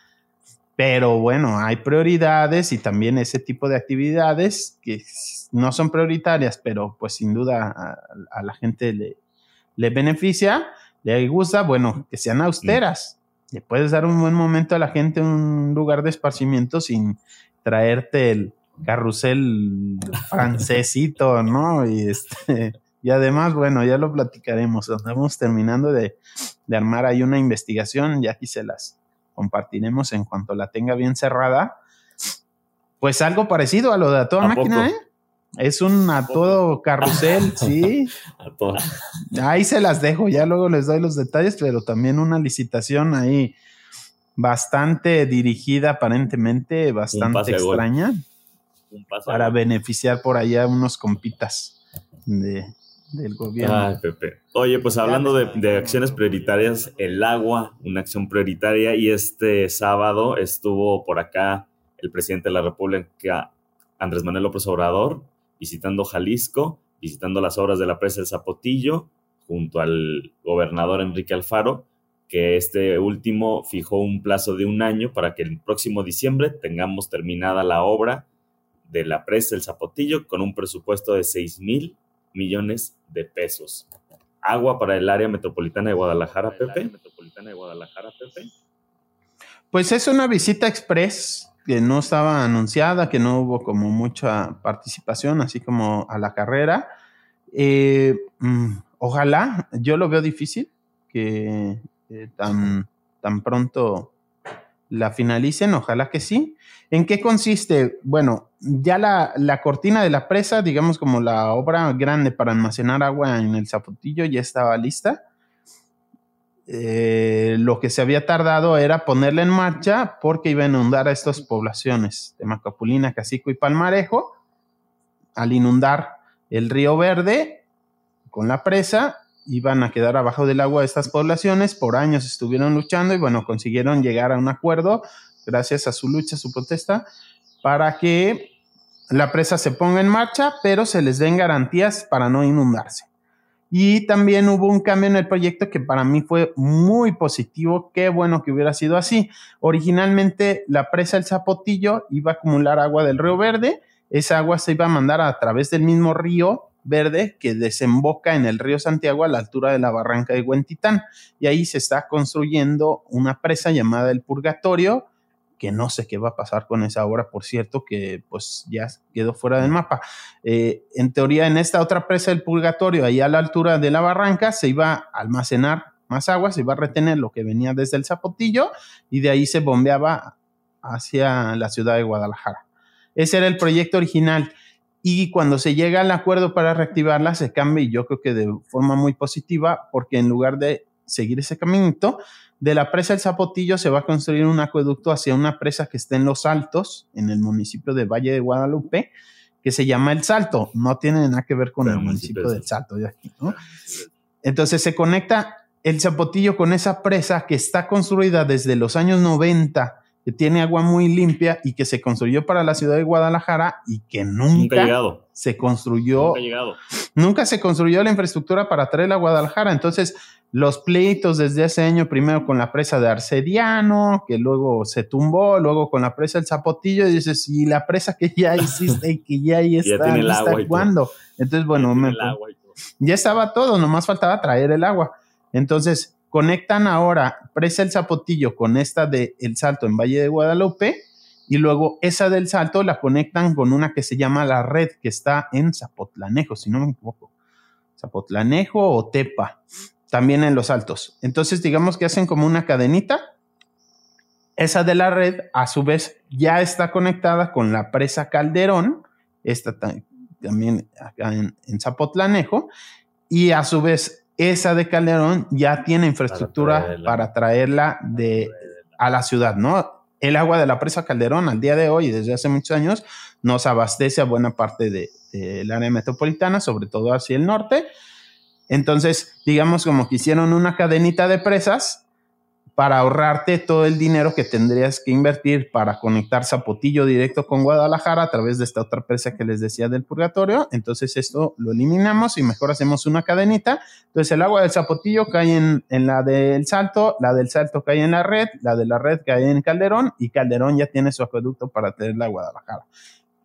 Pero bueno, hay prioridades y también ese tipo de actividades que no son prioritarias, pero pues sin duda a, la gente le, beneficia, le gusta, bueno, que sean austeras. Le puedes dar un buen momento a la gente, un lugar de esparcimiento sin traerte el carrusel francesito, ¿no? Y este... Y además, bueno, ya lo platicaremos. Estamos terminando de, de armar ahí una investigación, ya aquí se las, compartiremos en cuanto la tenga bien cerrada. Pues algo parecido a lo de a toda máquina, ¿eh? Es un a todo carrusel, <laughs> sí. Ahí se las dejo, ya luego les doy los detalles, pero también una licitación ahí bastante dirigida aparentemente, bastante extraña, para beneficiar por allá unos compitas de, del gobierno. Pepe. Oye, pues hablando de, acciones prioritarias, el agua, una acción prioritaria, y este sábado estuvo por acá el presidente de la República, Andrés Manuel López Obrador, visitando Jalisco, visitando las obras de la presa del Zapotillo, junto al gobernador Enrique Alfaro, que este último fijó un plazo de un año para que el próximo diciembre tengamos terminada la obra de la presa del Zapotillo con un presupuesto de 6 mil millones de pesos. Agua para el área metropolitana de Guadalajara, Pepe. Pues es una visita express que no estaba anunciada, que no hubo como mucha participación, así como a la carrera. Eh, mm, ojalá, yo lo veo difícil que tan, tan pronto la finalicen, ojalá que sí. ¿En qué consiste? Bueno, ya la, la, cortina de la presa, digamos como la obra grande para almacenar agua en el Zapotillo, ya estaba lista. Eh, lo que se había tardado era ponerla en marcha porque iba a inundar a estas poblaciones de Macapulina, Cacico y Palmarejo. Al inundar el río Verde con la presa, iban a quedar abajo del agua estas poblaciones. Por años estuvieron luchando y bueno, consiguieron llegar a un acuerdo gracias a su lucha, su protesta, para que la presa se ponga en marcha, pero se les den garantías para no inundarse. Y también hubo un cambio en el proyecto que para mí fue muy positivo. Qué bueno que hubiera sido así. Originalmente la presa El Zapotillo iba a acumular agua del río Verde. Esa agua se iba a mandar a través del mismo río Verde que desemboca en el río Santiago a la altura de la barranca de Huentitán. Y ahí se está construyendo una presa llamada El Purgatorio que no sé qué va a pasar con esa obra, por cierto, que pues ya quedó fuera del mapa. Eh, en teoría, en esta otra presa del purgatorio, ahí a la altura de la barranca, se iba a almacenar más agua, se iba a retener lo que venía desde el Zapotillo y de ahí se bombeaba hacia la ciudad de Guadalajara. Ese era el proyecto original. Y cuando se llega al acuerdo para reactivarla, se cambia, y yo creo que de forma muy positiva, porque en lugar de seguir ese caminito, de la presa El Zapotillo se va a construir un acueducto hacia una presa que está en Los Altos, en el municipio de Valle de Guadalupe, que se llama El Salto. No tiene nada que ver con el municipio del Salto de aquí, ¿no? Entonces se conecta el Zapotillo con esa presa que está construida desde los años 90, que tiene agua muy limpia y que se construyó para la ciudad de Guadalajara y que nunca, se construyó. Nunca, nunca se construyó la infraestructura para traerla a Guadalajara. Entonces, los pleitos desde ese año, primero con la presa de Arcediano, que luego se tumbó, luego con la presa del Zapotillo, y dices, y la presa que ya <laughs> hiciste y que ya ahí está, ya ¿cuándo? Entonces, bueno, ya, estaba todo, nomás faltaba traer el agua. Entonces, conectan ahora presa el Zapotillo con esta de El Salto en Valle de Guadalupe, y luego esa del Salto la conectan con una que se llama La Red, que está en Zapotlanejo, si no me equivoco. Zapotlanejo o Tepa también en los altos. Entonces, digamos que hacen como una cadenita. Esa de la red, a su vez, ya está conectada con la presa Calderón, esta también acá en, Zapotlanejo, y a su vez, esa de Calderón ya tiene infraestructura para traerla, de, a la ciudad, ¿no? El agua de la presa Calderón al día de hoy, desde hace muchos años, nos abastece a buena parte del área metropolitana, sobre todo hacia el norte, entonces, digamos como que hicieron una cadenita de presas para ahorrarte todo el dinero que tendrías que invertir para conectar Zapotillo directo con Guadalajara a través de esta otra presa que les decía del purgatorio. Entonces esto lo eliminamos y mejor hacemos una cadenita. Entonces el agua del Zapotillo cae en, la del Salto, la del Salto cae en la red, la de la red cae en Calderón y Calderón ya tiene su acueducto para tenerla a Guadalajara.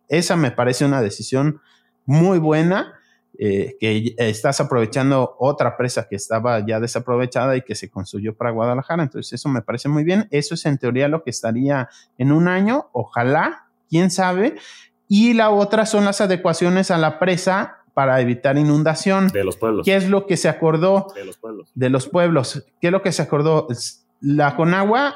Esa me parece una decisión muy buena eh, que estás aprovechando otra presa que estaba ya desaprovechada y que se construyó para Guadalajara. Entonces eso me parece muy bien. Eso es en teoría lo que estaría en un año, ojalá, quién sabe. Y la otra son las adecuaciones a la presa para evitar inundación. De los pueblos. ¿Qué es lo que se acordó? De los pueblos. De los pueblos. ¿Qué es lo que se acordó? La Conagua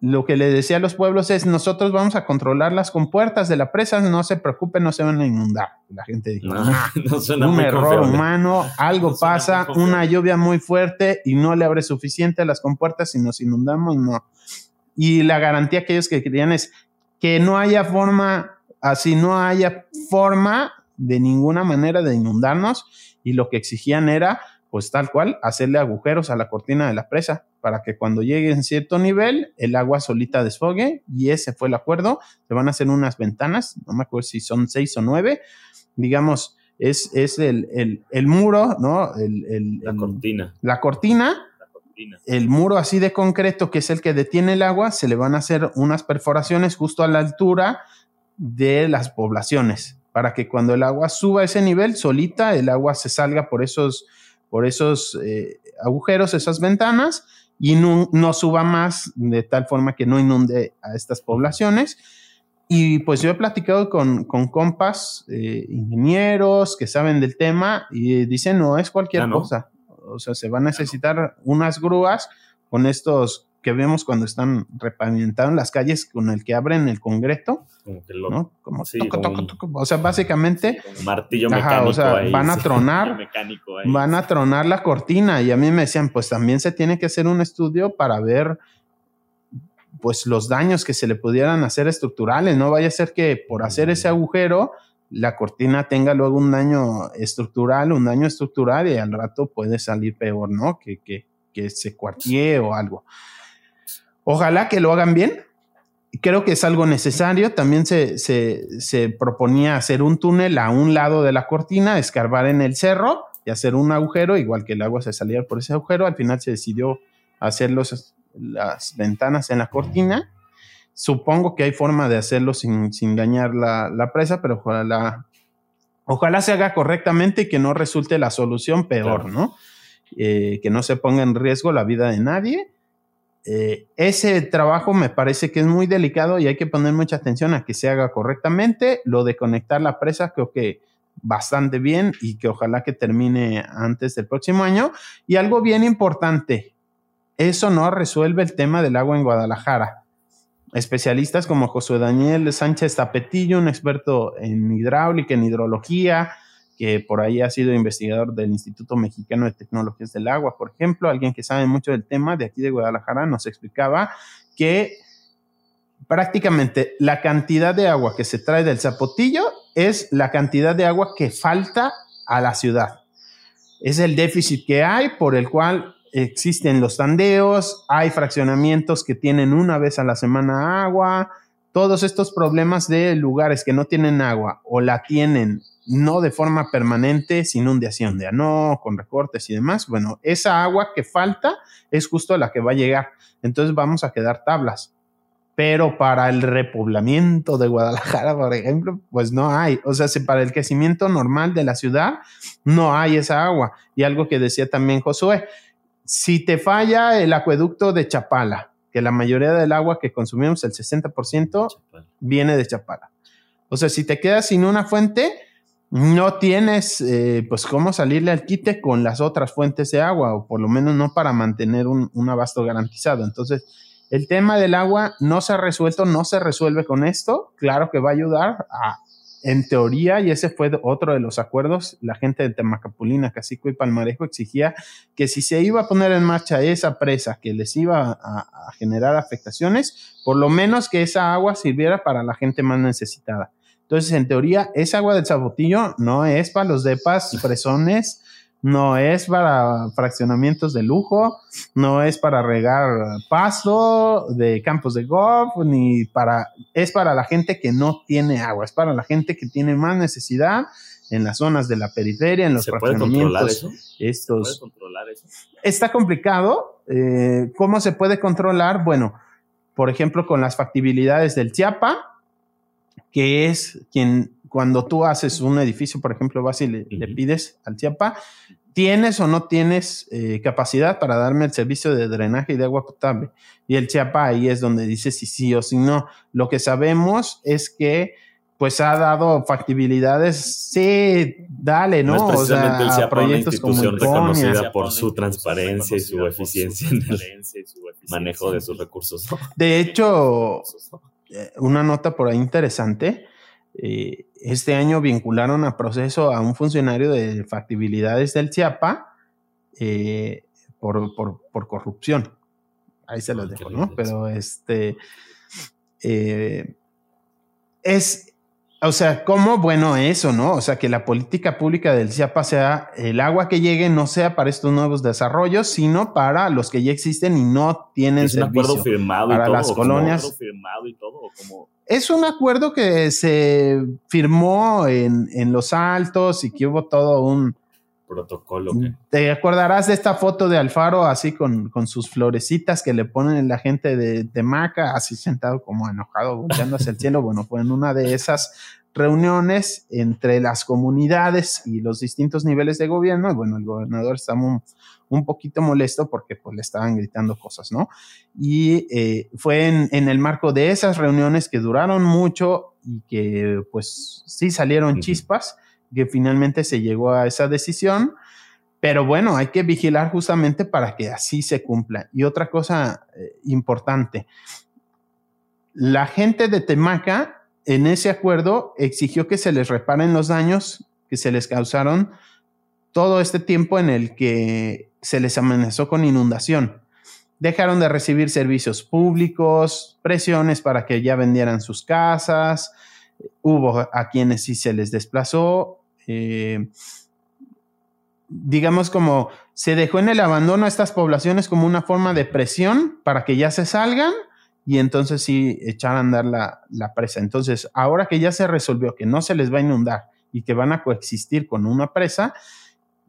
lo que le decía a los pueblos es, nosotros vamos a controlar las compuertas de la presa, no se preocupen, no se van a inundar. La gente dijo, <laughs> no, un error humano, algo pasa, una lluvia muy fuerte y no le abre suficiente a las compuertas y nos inundamos, no. Y la garantía que ellos que querían es que no haya forma, así no haya forma de ninguna manera de inundarnos y lo que exigían era pues tal cual, hacerle agujeros a la cortina de la presa para que cuando llegue en cierto nivel el agua solita desfogue y ese fue el acuerdo. Se van a hacer unas ventanas, no me acuerdo si son seis o nueve, digamos, es, es el, muro, ¿no? la cortina. La cortina. El muro así de concreto, que es el que detiene el agua, se le van a hacer unas perforaciones justo a la altura de las poblaciones, para que cuando el agua suba a ese nivel, solita, el agua se salga por esos, por esos eh, agujeros, esas ventanas, y no, suba más de tal forma que no inunde a estas poblaciones. Y pues yo he platicado con, con compas, eh, ingenieros que saben del tema y dicen no es cualquier cosa. O sea, se va a necesitar unas grúas con estos que vemos cuando están repavimentados las calles con el que abren el concreto. Como que lo, ¿no? Como Sí, toco, como toco, un- toco. O sea, básicamente martillo Ajá, mecánico o sea, ahí. van a tronar, <laughs> van a tronar la cortina y a mí me decían, pues también se tiene que hacer un estudio para ver pues los daños que se le pudieran hacer estructurales, no vaya a ser que por hacer ese agujero la cortina tenga luego un daño estructural, un daño estructural y al rato puede salir peor, ¿no? Que, que, que se cuartie o algo. Ojalá que lo hagan bien. Creo que es algo necesario. También se, se, se proponía hacer un túnel a un lado de la cortina, escarbar en el cerro y hacer un agujero, igual que el agua se saliera por ese agujero. Al final se decidió hacer los, las ventanas en la cortina. Supongo que hay forma de hacerlo sin, sin dañar la, la presa, pero ojalá, ojalá se haga correctamente y que no resulte la solución peor, Claro. ¿no? Eh, que no se ponga en riesgo la vida de nadie. Eh, ese trabajo me parece que es muy delicado y hay que poner mucha atención a que se haga correctamente. Lo de conectar la presa creo que bastante bien y que ojalá que termine antes del próximo año. Y algo bien importante, eso no resuelve el tema del agua en Guadalajara. Especialistas como Josué Daniel Sánchez Tapetillo, un experto en hidráulica, en hidrología, que por ahí ha sido investigador del Instituto Mexicano de Tecnologías del Agua, por ejemplo, alguien que sabe mucho del tema de aquí de Guadalajara, nos explicaba que prácticamente la cantidad de agua que se trae del Zapotillo es la cantidad de agua que falta a la ciudad. Es el déficit que hay por el cual existen los tandeos, hay fraccionamientos que tienen una vez a la semana agua, todos estos problemas de lugares que no tienen agua o la tienen no de forma permanente, sin inundación de ano, con recortes y demás. Bueno, esa agua que falta es justo la que va a llegar. Entonces vamos a quedar tablas. Pero para el repoblamiento de Guadalajara, por ejemplo, pues no hay. O sea, si para el crecimiento normal de la ciudad, no hay esa agua. Y algo que decía también Josué, si te falla el acueducto de Chapala, que la mayoría del agua que consumimos, el 60%, Chapala. viene de Chapala. O sea, si te quedas sin una fuente, no tienes eh, pues cómo salirle al quite con las otras fuentes de agua, o por lo menos no para mantener un, un abasto garantizado. Entonces, el tema del agua no se ha resuelto, no se resuelve con esto. Claro que va a ayudar a, en teoría, y ese fue otro de los acuerdos, la gente de Temacapulina, Cacico y Palmarejo exigía que si se iba a poner en marcha esa presa que les iba a, a generar afectaciones, por lo menos que esa agua sirviera para la gente más necesitada. Entonces, en teoría, esa agua del Zapotillo no es para los depas <laughs> fresones, no es para fraccionamientos de lujo, no es para regar pasto de campos de golf, ni para, es para la gente que no tiene agua, es para la gente que tiene más necesidad en las zonas de la periferia, en los ¿Se puede controlar eso? ¿Se puede controlar eso? está complicado. Eh, ¿Cómo se puede controlar? Bueno, por ejemplo, con las factibilidades del Chiapa, que es quien, cuando tú haces un edificio, por ejemplo, vas y le, pides al Chiapa, ¿tienes o no tienes eh, capacidad para darme el servicio de drenaje y de agua potable? Y el Chiapa ahí es donde dice si sí o si no. Lo que sabemos es que pues ha dado factibilidades, sí, dale, ¿no? No es precisamente el a CIAPA una proyectos como institución reconocida por su transparencia y su eficiencia en el manejo de sus recursos. ¿no? De hecho, una nota por ahí interesante. eh, este año vincularon a proceso a un funcionario de factibilidades del CIAPA eh, por, por- por corrupción. Ahí se los Ah, dejo, ¿no? Pero este eh, es, o sea, ¿cómo bueno eso, no? O sea, que la política pública del CIAPA sea el agua que llegue, no sea para estos nuevos desarrollos, sino para los que ya existen y no tienen Es un acuerdo servicio. y para todo. las colonias. ¿Un acuerdo firmado y todo, ¿o cómo? Es un acuerdo que se firmó en, en Los Altos y que hubo todo un... protocolo. que- Te acordarás de esta foto de Alfaro así con, con sus florecitas que le ponen la gente de Temaca, así sentado como enojado, volteando hacia el cielo. Bueno, fue en una de esas reuniones entre las comunidades y los distintos niveles de gobierno. Y bueno, el gobernador está un, un poquito molesto porque pues le estaban gritando cosas, ¿no? Y eh, fue en, en el marco de esas reuniones que duraron mucho y que pues sí salieron chispas, que finalmente se llegó a esa decisión. Pero bueno, hay que vigilar justamente para que así se cumpla. Y otra cosa eh, importante, la gente de Temaca en ese acuerdo exigió que se les reparen los daños que se les causaron todo este tiempo en el que se les amenazó con inundación. Dejaron de recibir servicios públicos, presiones para que ya vendieran sus casas, hubo a quienes sí se les desplazó. Eh, digamos como se dejó en el abandono a estas poblaciones como una forma de presión para que ya se salgan y entonces sí echar a andar la, la, presa. Entonces, ahora que ya se resolvió que no se les va a inundar y que van a coexistir con una presa,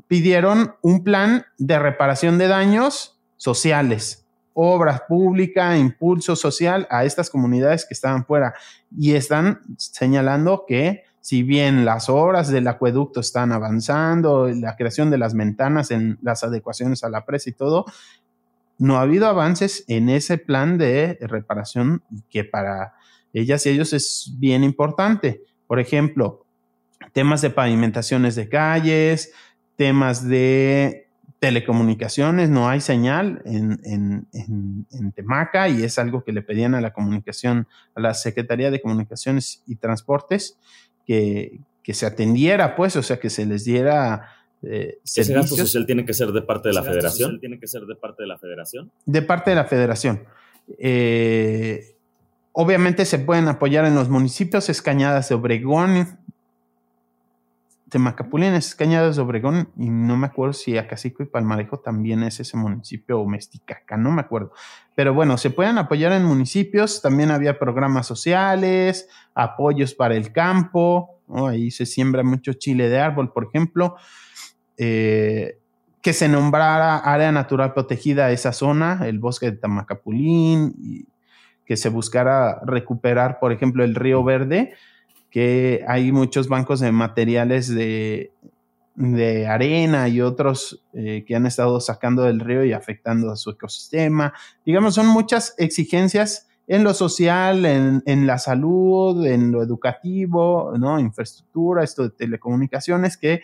pidieron un plan de reparación de daños sociales, obras públicas, impulso social a estas comunidades que estaban fuera y están señalando que si bien las obras del acueducto están avanzando, la creación de las ventanas en las adecuaciones a la presa y todo, no ha habido avances en ese plan de reparación que para ellas y ellos es bien importante. Por ejemplo, temas de pavimentaciones de calles, temas de telecomunicaciones, no hay señal en, en, Temaca y es algo que le pedían a la comunicación, a la Secretaría de Comunicaciones y Transportes que, se atendiera, pues, o sea, que se les diera eh, ¿Ese gasto social tiene que ser de parte de la federación? ¿Tiene que ser de parte de la federación? De parte de la federación. Eh, obviamente se pueden apoyar en los municipios, Escañadas de Obregón, Temacapulines, Cañadas de Obregón, y no me acuerdo si Acacico y Palmarejo también es ese municipio o Mesticaca, no me acuerdo. Pero bueno, se pueden apoyar en municipios, también había programas sociales, apoyos para el campo, ahí se siembra mucho chile de árbol, por ejemplo, eh, que se nombrara área natural protegida esa zona, el bosque de Tamacapulín, que se buscara recuperar, por ejemplo, el río Verde, que hay muchos bancos de materiales de, arena y otros eh, que han estado sacando del río y afectando a su ecosistema. Digamos, son muchas exigencias en lo social, en, la salud, en lo educativo, ¿no? Infraestructura, esto de telecomunicaciones, que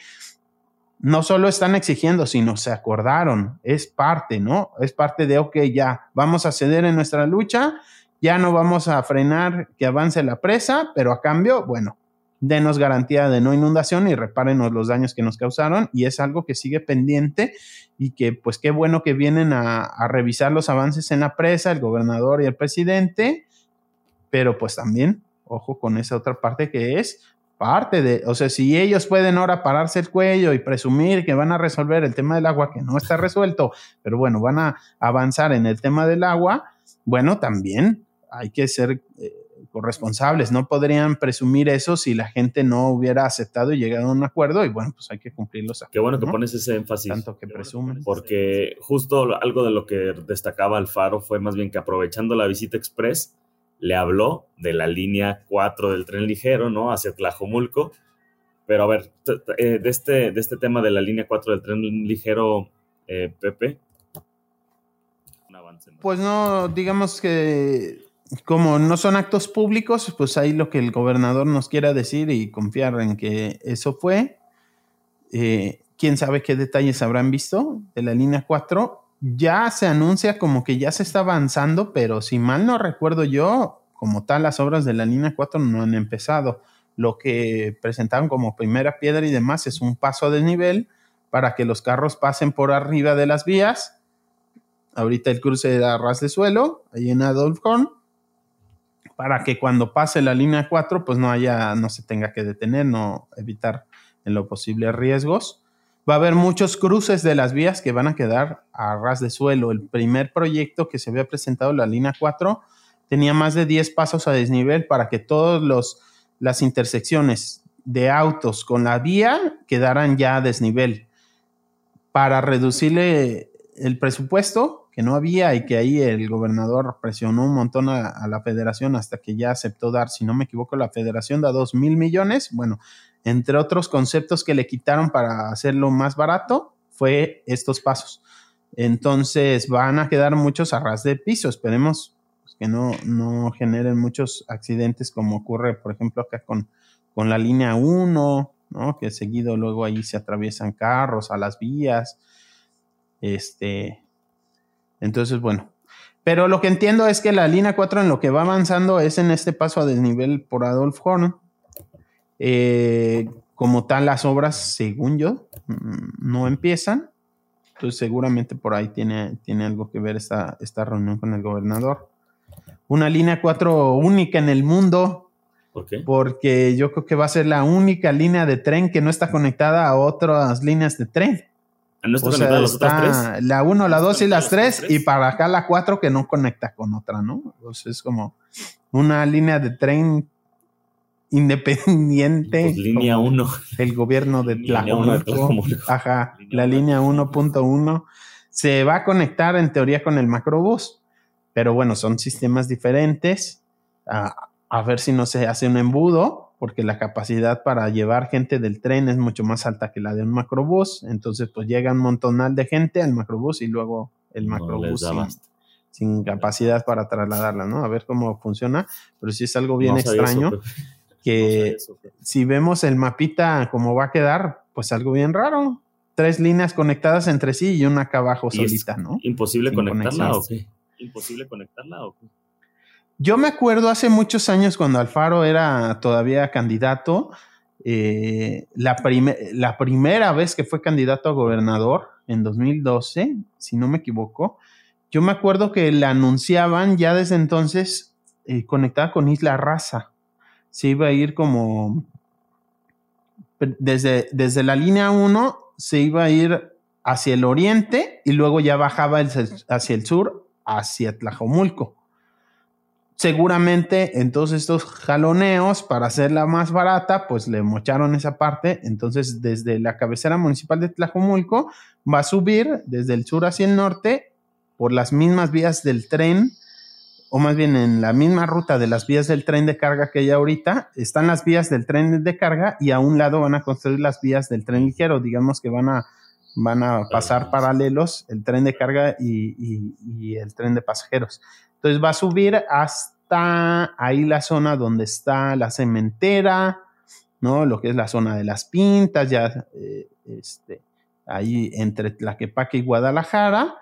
no solo están exigiendo, sino se acordaron. Es parte, ¿no? Es parte de, ok, ya, vamos a ceder en nuestra lucha ya no vamos a frenar que avance la presa, pero a cambio, bueno, denos garantía de no inundación y repárenos los daños que nos causaron y es algo que sigue pendiente y que pues qué bueno que vienen a, revisar los avances en la presa, el gobernador y el presidente, pero pues también, ojo con esa otra parte que es parte de, o sea, si ellos pueden ahora pararse el cuello y presumir que van a resolver el tema del agua que no está resuelto, pero bueno, van a avanzar en el tema del agua, bueno, también hay que ser eh, corresponsables. No podrían presumir eso si la gente no hubiera aceptado y llegado a un acuerdo y bueno, pues hay que cumplirlos. Qué bueno que pones ese énfasis. Tanto que presumen. Porque justo algo de lo que destacaba Alfaro fue más bien que aprovechando la visita express, le habló de la línea 4 del tren ligero, ¿no? Hacia Tlajomulco. Pero a ver, eh, de este, de este tema de la línea 4 del tren ligero, eh, Pepe. Pues no, digamos que como no son actos públicos, pues ahí lo que el gobernador nos quiera decir y confiar en que eso fue. Eh, quién sabe qué detalles habrán visto de la línea 4. Ya se anuncia como que ya se está avanzando, pero si mal no recuerdo yo, como tal, las obras de la línea 4 no han empezado. Lo que presentaron como primera piedra y demás es un paso a desnivel para que los carros pasen por arriba de las vías. Ahorita el cruce era ras de suelo, ahí en Adolf Horn para que cuando pase la línea 4, pues no haya, no se tenga que detener, no evitar en lo posible riesgos. Va a haber muchos cruces de las vías que van a quedar a ras de suelo. El primer proyecto que se había presentado, la línea 4, tenía más de 10 pasos a desnivel para que todas las intersecciones de autos con la vía quedaran ya a desnivel. Para reducirle el presupuesto, que no había y que ahí el gobernador presionó un montón a, la federación hasta que ya aceptó dar, si no me equivoco, la federación da dos mil millones. Bueno, entre otros conceptos que le quitaron para hacerlo más barato, fue estos pasos. Entonces van a quedar muchos a ras de piso. Esperemos que no, no generen muchos accidentes como ocurre, por ejemplo, acá con, con la línea 1, ¿no? Que seguido luego ahí se atraviesan carros a las vías. Este, entonces, bueno. Pero lo que entiendo es que la línea 4 en lo que va avanzando es en este paso a desnivel por Adolf Horn. Eh, como tal, las obras, según yo, mm, no empiezan. Entonces, seguramente por ahí tiene, tiene algo que ver esta, esta reunión con el gobernador. Una línea 4 única en el mundo. ¿Por qué? Porque yo creo que va a ser la única línea de tren que no está conectada a otras líneas de tren. ¿No está conectada a las otras tres? La 1, la 2 y las 3, y para acá la 4 que no conecta con otra, ¿no? Entonces es como una línea de tren independiente. Pues línea 1. El gobierno de Tlajomulco. Ajá, la línea 1.1 se va a conectar en teoría con el macrobús, pero bueno, son sistemas diferentes. A, a ver si no se hace un embudo, porque la capacidad para llevar gente del tren es mucho más alta que la de un macrobús. Entonces, pues llega un montonal de gente al macrobús y luego el macrobús sin- capacidad para trasladarla, ¿no? A ver cómo funciona, pero sí es algo bien No extraño eso, Pepe. <laughs> No que eso, si vemos el mapita cómo va a quedar, pues algo bien raro. Tres líneas conectadas entre sí y una acá abajo solita, ¿no? ¿Imposible Sin conectarla o qué? ¿Imposible conectarla o qué? Yo me acuerdo hace muchos años cuando Alfaro era todavía candidato, eh, la, la primera vez que fue candidato a gobernador, en 2012, si no me equivoco, yo me acuerdo que la anunciaban ya desde entonces eh, conectada con Isla Raza. Se iba a ir como desde, desde la línea 1 se iba a ir hacia el oriente y luego ya bajaba hacia el sur, hacia Tlajomulco. Seguramente en todos estos jaloneos, para hacerla más barata, pues le mocharon esa parte. Entonces, desde la cabecera municipal de Tlajomulco, va a subir desde el sur hacia el norte por las mismas vías del tren, o más bien en la misma ruta de las vías del tren de carga que hay ahorita, están las vías del tren de carga y a un lado van a construir las vías del tren ligero. Digamos que van a, van a pasar paralelos el tren de carga y, y- y el tren de pasajeros. Entonces va a subir hasta ahí la zona donde está la cementera, ¿no? Lo que es la zona de las pintas, ya eh, este, ahí entre Tlaquepaque y Guadalajara,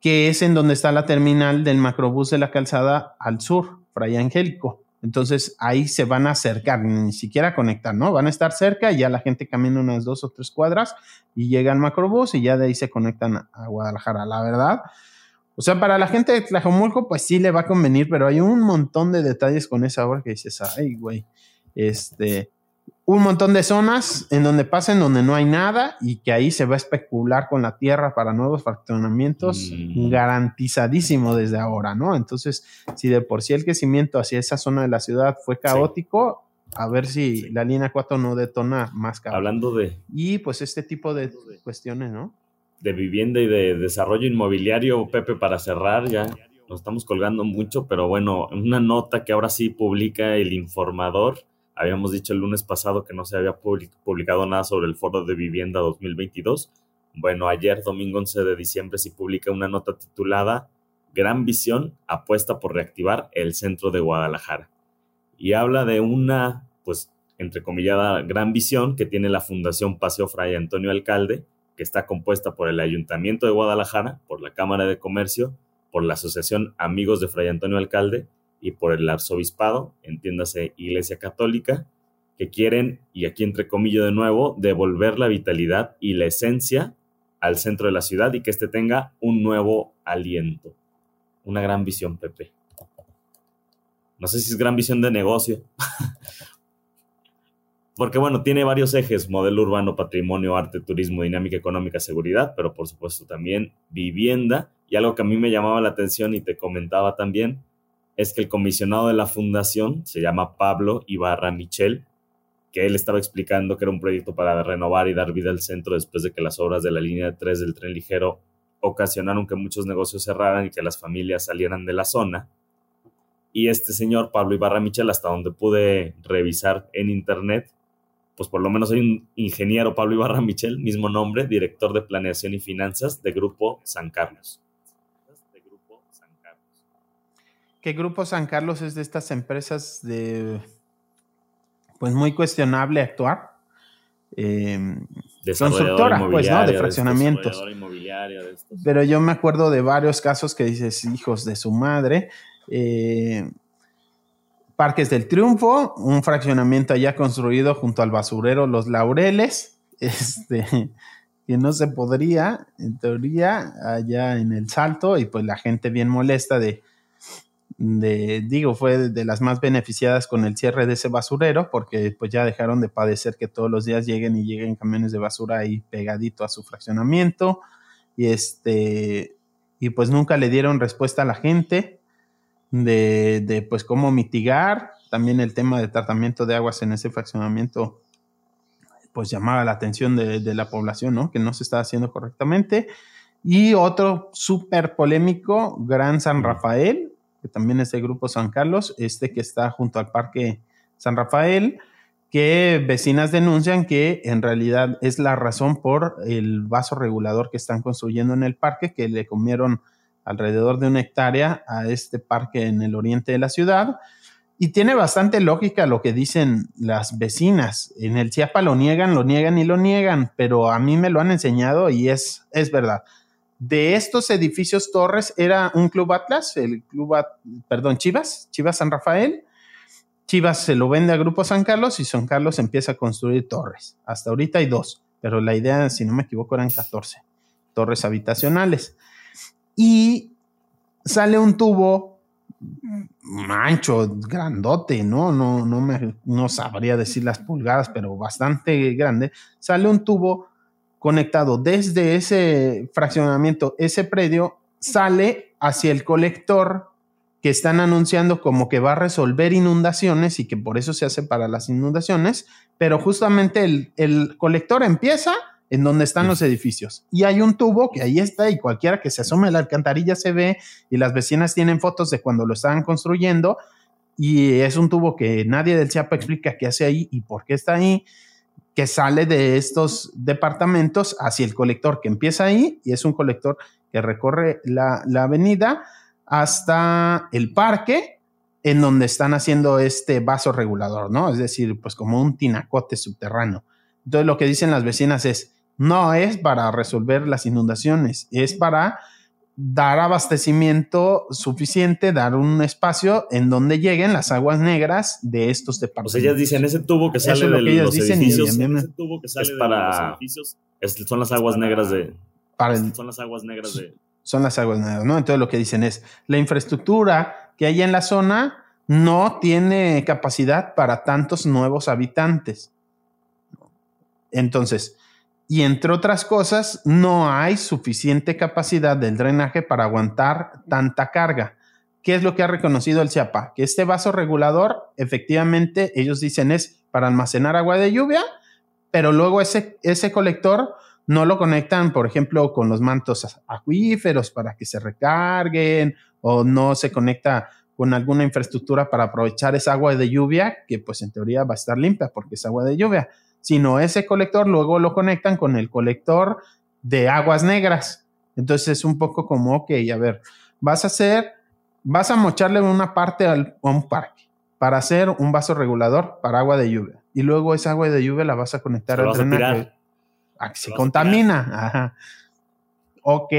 que es en donde está la terminal del macrobús de la calzada al sur, Fray Angélico. Entonces ahí se van a acercar, ni siquiera conectar, ¿no? Van a estar cerca y ya la gente camina unas dos o tres cuadras y llega al macrobús y ya de ahí se conectan a Guadalajara. La verdad, o sea, para la gente de Tlajomulco, pues sí le va a convenir, pero hay un montón de detalles con esa obra que dices, ay, güey, este, un montón de zonas en donde pasen donde no hay nada y que ahí se va a especular con la tierra para nuevos fraccionamientos Mm. garantizadísimo desde ahora, ¿no? Entonces, si de por sí el crecimiento hacia esa zona de la ciudad fue caótico, a ver si Sí. la línea 4 no detona más caótico. Hablando de, Y pues este tipo de cuestiones, ¿no? De vivienda y de desarrollo inmobiliario, Pepe, para cerrar, ya nos estamos colgando mucho, pero bueno, una nota que ahora sí publica el informador. Habíamos dicho el lunes pasado que no se había public- publicado nada sobre el foro de vivienda 2022. Bueno, ayer, domingo 11 de diciembre, sí publica una nota titulada Gran Visión apuesta por reactivar el centro de Guadalajara. Y habla de una, pues, entrecomillada gran visión que tiene la Fundación Paseo Fray Antonio Alcalde, que está compuesta por el Ayuntamiento de Guadalajara, por la Cámara de Comercio, por la Asociación Amigos de Fray Antonio Alcalde y por el Arzobispado, entiéndase Iglesia Católica, que quieren, y aquí entre comillas de nuevo, devolver la vitalidad y la esencia al centro de la ciudad y que éste tenga un nuevo aliento. Una gran visión, Pepe. No sé si es gran visión de negocio. <laughs> Porque bueno, tiene varios ejes, modelo urbano, patrimonio, arte, turismo, dinámica económica, seguridad, pero por supuesto también vivienda. Y algo que a mí me llamaba la atención y te comentaba también, es que el comisionado de la fundación se llama Pablo Ibarra Michel, que él estaba explicando que era un proyecto para renovar y dar vida al centro después de que las obras de la línea 3 del tren ligero ocasionaron que muchos negocios cerraran y que las familias salieran de la zona. Y este señor, Pablo Ibarra Michel, hasta donde pude revisar en internet, pues por lo menos hay un ingeniero, Pablo Ibarra Michel, mismo nombre, director de planeación y finanzas de Grupo San Carlos. De Grupo San Carlos. Que Grupo San Carlos es de estas empresas de, pues muy cuestionable actuar, em, constructora, pues, ¿no? De fraccionamientos. Pero yo me acuerdo de varios casos que dices, hijos de su madre. Eh, Parques del Triunfo, un fraccionamiento allá construido junto al basurero Los Laureles, <laughs> este, que no se podría, en teoría, allá en el Salto, y pues la gente bien molesta de, de, digo, fue de las más beneficiadas con el cierre de ese basurero, porque pues ya dejaron de padecer que todos los días lleguen y lleguen camiones de basura ahí pegadito a su fraccionamiento, y este, y pues nunca le dieron respuesta a la gente de, pues cómo mitigar, también el tema de tratamiento de aguas en ese fraccionamiento pues llamaba la atención de, de, la población, ¿no? Que no se estaba haciendo correctamente. Y otro súper polémico, Gran San Rafael, que también es el grupo San Carlos, este que está junto al Parque San Rafael, que vecinas denuncian que en realidad es la razón por el vaso regulador que están construyendo en el parque, que le comieron alrededor de una hectárea a este parque en el oriente de la ciudad. Y tiene bastante lógica lo que dicen las vecinas. En el Chiapa lo niegan, lo niegan y lo niegan, pero a mí me lo han enseñado y es, es verdad de estos edificios torres era un club Atlas, el club, perdón, Chivas, Chivas San Rafael. Chivas se lo vende a Grupo San Carlos y San Carlos empieza a construir torres. Hasta ahorita hay dos, pero la idea, si no me equivoco, eran 14 torres habitacionales. Y sale un tubo mancho, grandote, ¿no? No, no, me, no sabría decir las pulgadas, pero bastante grande. Sale un tubo conectado desde ese fraccionamiento, ese predio, sale hacia el colector que están anunciando como que va a resolver inundaciones y que por eso se hace para las inundaciones, pero justamente el, colector empieza en donde están los edificios. Y hay un tubo que ahí está y cualquiera que se asome a la alcantarilla se ve y las vecinas tienen fotos de cuando lo estaban construyendo y es un tubo que nadie del Chiapa explica qué hace ahí y por qué está ahí que sale de estos departamentos hacia el colector que empieza ahí y es un colector que recorre la, avenida hasta el parque en donde están haciendo este vaso regulador, ¿no? Es decir, pues como un tinacote subterráneo. Entonces lo que dicen las vecinas es, no es para resolver las inundaciones, es para dar abastecimiento suficiente, dar un espacio en donde lleguen las aguas negras de estos departamentos. Pues ellas dicen, ese tubo que sale de los edificios, ese tubo que sale es para, de los edificios, son las aguas negras de... son las aguas negras de... Son las aguas negras, ¿no? Entonces lo que dicen es, la infraestructura que hay en la zona no tiene capacidad para tantos nuevos habitantes. Entonces, y entre otras cosas, no hay suficiente capacidad del drenaje para aguantar tanta carga. ¿Qué es lo que ha reconocido el CIAPA? Que este vaso regulador, efectivamente, ellos dicen es para almacenar agua de lluvia, pero luego ese, ese colector no lo conectan, por ejemplo, con los mantos acuíferos para que se recarguen o no se conecta con alguna infraestructura para aprovechar esa agua de lluvia, que pues en teoría va a estar limpia porque es agua de lluvia sino ese colector luego lo conectan con el colector de aguas negras. Entonces es un poco como, ok, a ver, vas a hacer, vas a mocharle una parte al, a un parque para hacer un vaso regulador para agua de lluvia. Y luego esa agua de lluvia la vas a conectar al drenaje. A que se contamina. Ajá. Ok,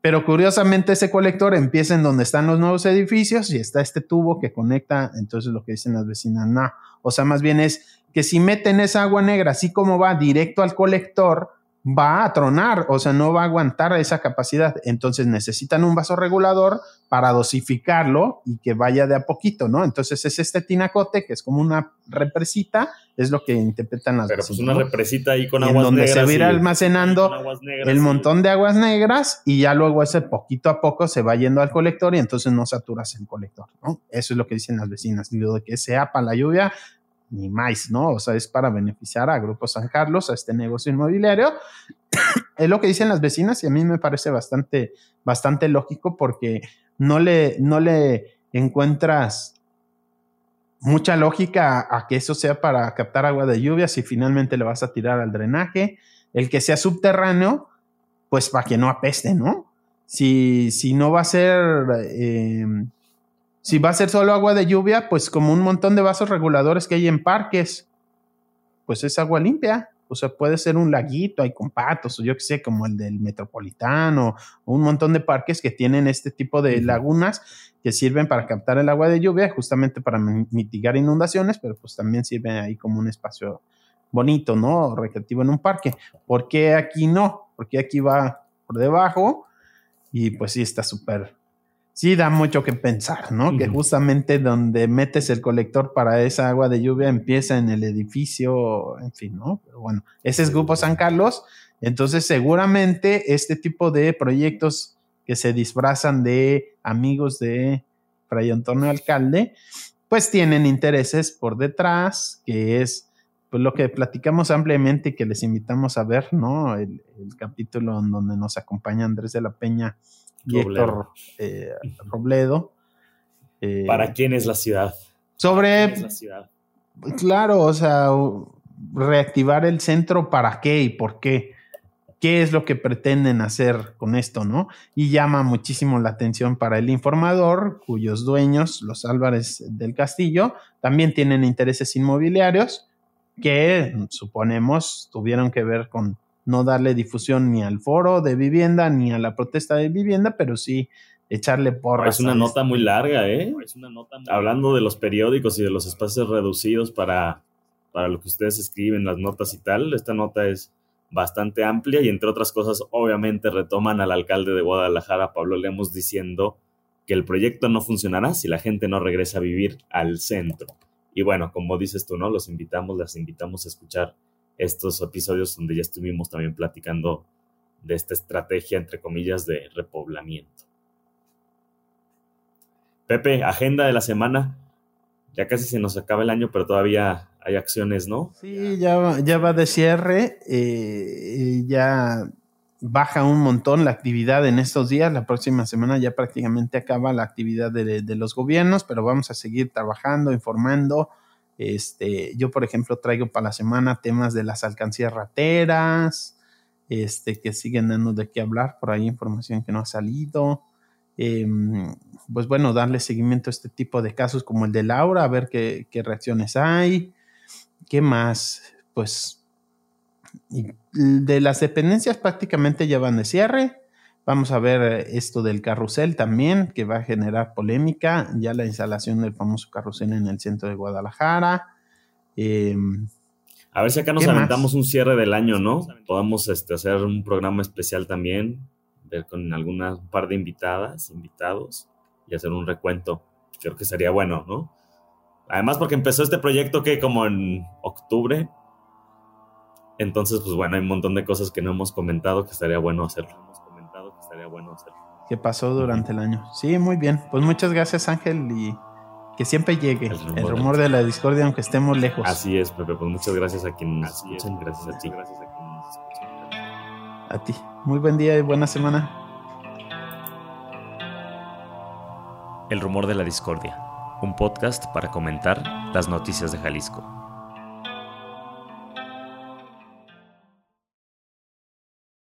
pero curiosamente ese colector empieza en donde están los nuevos edificios y está este tubo que conecta, entonces lo que dicen las vecinas, no, o sea, más bien es que si meten esa agua negra así como va directo al colector, va a tronar, o sea, no va a aguantar esa capacidad. Entonces necesitan un vaso regulador para dosificarlo y que vaya de a poquito, ¿no? Entonces es este tinacote que es como una represita, es lo que interpretan las Pero pues una represita ahí con aguas donde negras. se va a ir almacenando el montón de aguas negras y ya luego ese poquito a poco se va yendo al colector y entonces no saturas el colector, ¿no? Eso es lo que dicen las vecinas. Digo, de que sea para la lluvia, ni más, ¿no? O sea, es para beneficiar a Grupo San Carlos, a este negocio inmobiliario. <coughs> es lo que dicen las vecinas y a mí me parece bastante, bastante lógico porque no le, no le encuentras mucha lógica a, que eso sea para captar agua de lluvia si finalmente le vas a tirar al drenaje. El que sea subterráneo, pues para que no apeste, ¿no? Si, si no va a ser eh, si va a ser solo agua de lluvia, pues como un montón de vasos reguladores que hay en parques, pues es agua limpia. o sea, puede ser un laguito ahí con patos, o yo que sé, como el del Metropolitano, o un montón de parques que tienen este tipo de lagunas que sirven para captar el agua de lluvia, justamente para mitigar inundaciones, pero pues también sirven ahí como un espacio bonito, ¿no? Recreativo en un parque. ¿Por qué aquí no? Porque aquí va por debajo y pues sí está súper sí da mucho que pensar, ¿no? Que justamente donde metes el colector para esa agua de lluvia empieza en el edificio, en fin, ¿no? Pero bueno, ese es Grupo San Carlos. Entonces, seguramente este tipo de proyectos que se disfrazan de amigos de Fray Antonio Alcalde, pues tienen intereses por detrás, que es pues lo que platicamos ampliamente y que les invitamos a ver, ¿no? El, el capítulo en donde nos acompaña Andrés de la Peña y Héctor eh, Robledo. Eh, ¿Para quién es la ciudad? Sobre. la ciudad? Claro, o sea, reactivar el centro, ¿para qué y por qué? ¿Qué es lo que pretenden hacer con esto, no? Y llama muchísimo la atención para el informador, cuyos dueños, los Álvarez del Castillo, también tienen intereses inmobiliarios que suponemos tuvieron que ver con no darle difusión ni al foro de vivienda ni a la protesta de vivienda, pero sí echarle porras. Es una nota muy larga, ¿eh? Es una nota Hablando de los periódicos y de los espacios reducidos para, para lo que ustedes escriben, las notas y tal, esta nota es bastante amplia y entre otras cosas obviamente retoman al alcalde de Guadalajara, Pablo Lemos, diciendo que el proyecto no funcionará si la gente no regresa a vivir al centro. Y bueno, como dices tú, ¿no? Los invitamos, las invitamos a escuchar estos episodios donde ya estuvimos también platicando de esta estrategia, entre comillas, de repoblamiento. Pepe, agenda de la semana. Ya casi se nos acaba el año, pero todavía hay acciones, ¿no? Sí, ya, ya va de cierre. Eh, ya baja un montón la actividad en estos días. La próxima semana ya prácticamente acaba la actividad de, de los gobiernos, pero vamos a seguir trabajando, informando este, yo, por ejemplo, traigo para la semana temas de las alcancías rateras, este, que siguen dando de qué hablar, por ahí información que no ha salido. Em, pues bueno, darle seguimiento a este tipo de casos como el de Laura, a ver qué, qué reacciones hay. ¿Qué más? Pues de las dependencias prácticamente ya van de cierre. Vamos a ver eh, esto del carrusel también, que va a generar polémica. Ya la instalación del famoso carrusel en el centro de Guadalajara. Em, a ver si acá nos aventamos un cierre del año, ¿no? Podamos este, hacer un programa especial también, ver con alguna un par de invitadas, invitados, y hacer un recuento. Creo que sería bueno, ¿no? Además, porque empezó este proyecto que como en octubre. Entonces, pues bueno, hay un montón de cosas que no hemos comentado que estaría bueno hacerlo bueno hacerlo. Que pasó durante el año. Sí, muy bien. Pues muchas gracias, Ángel, y que siempre llegue el rumor, de la discordia, aunque estemos lejos. Así es, Pepe. Pues muchas gracias a quien nos escuchan. Gracias a ti. Gracias a quien nos A ti. Muy buen día y buena semana. El rumor de la discordia. Un podcast para comentar las noticias de Jalisco.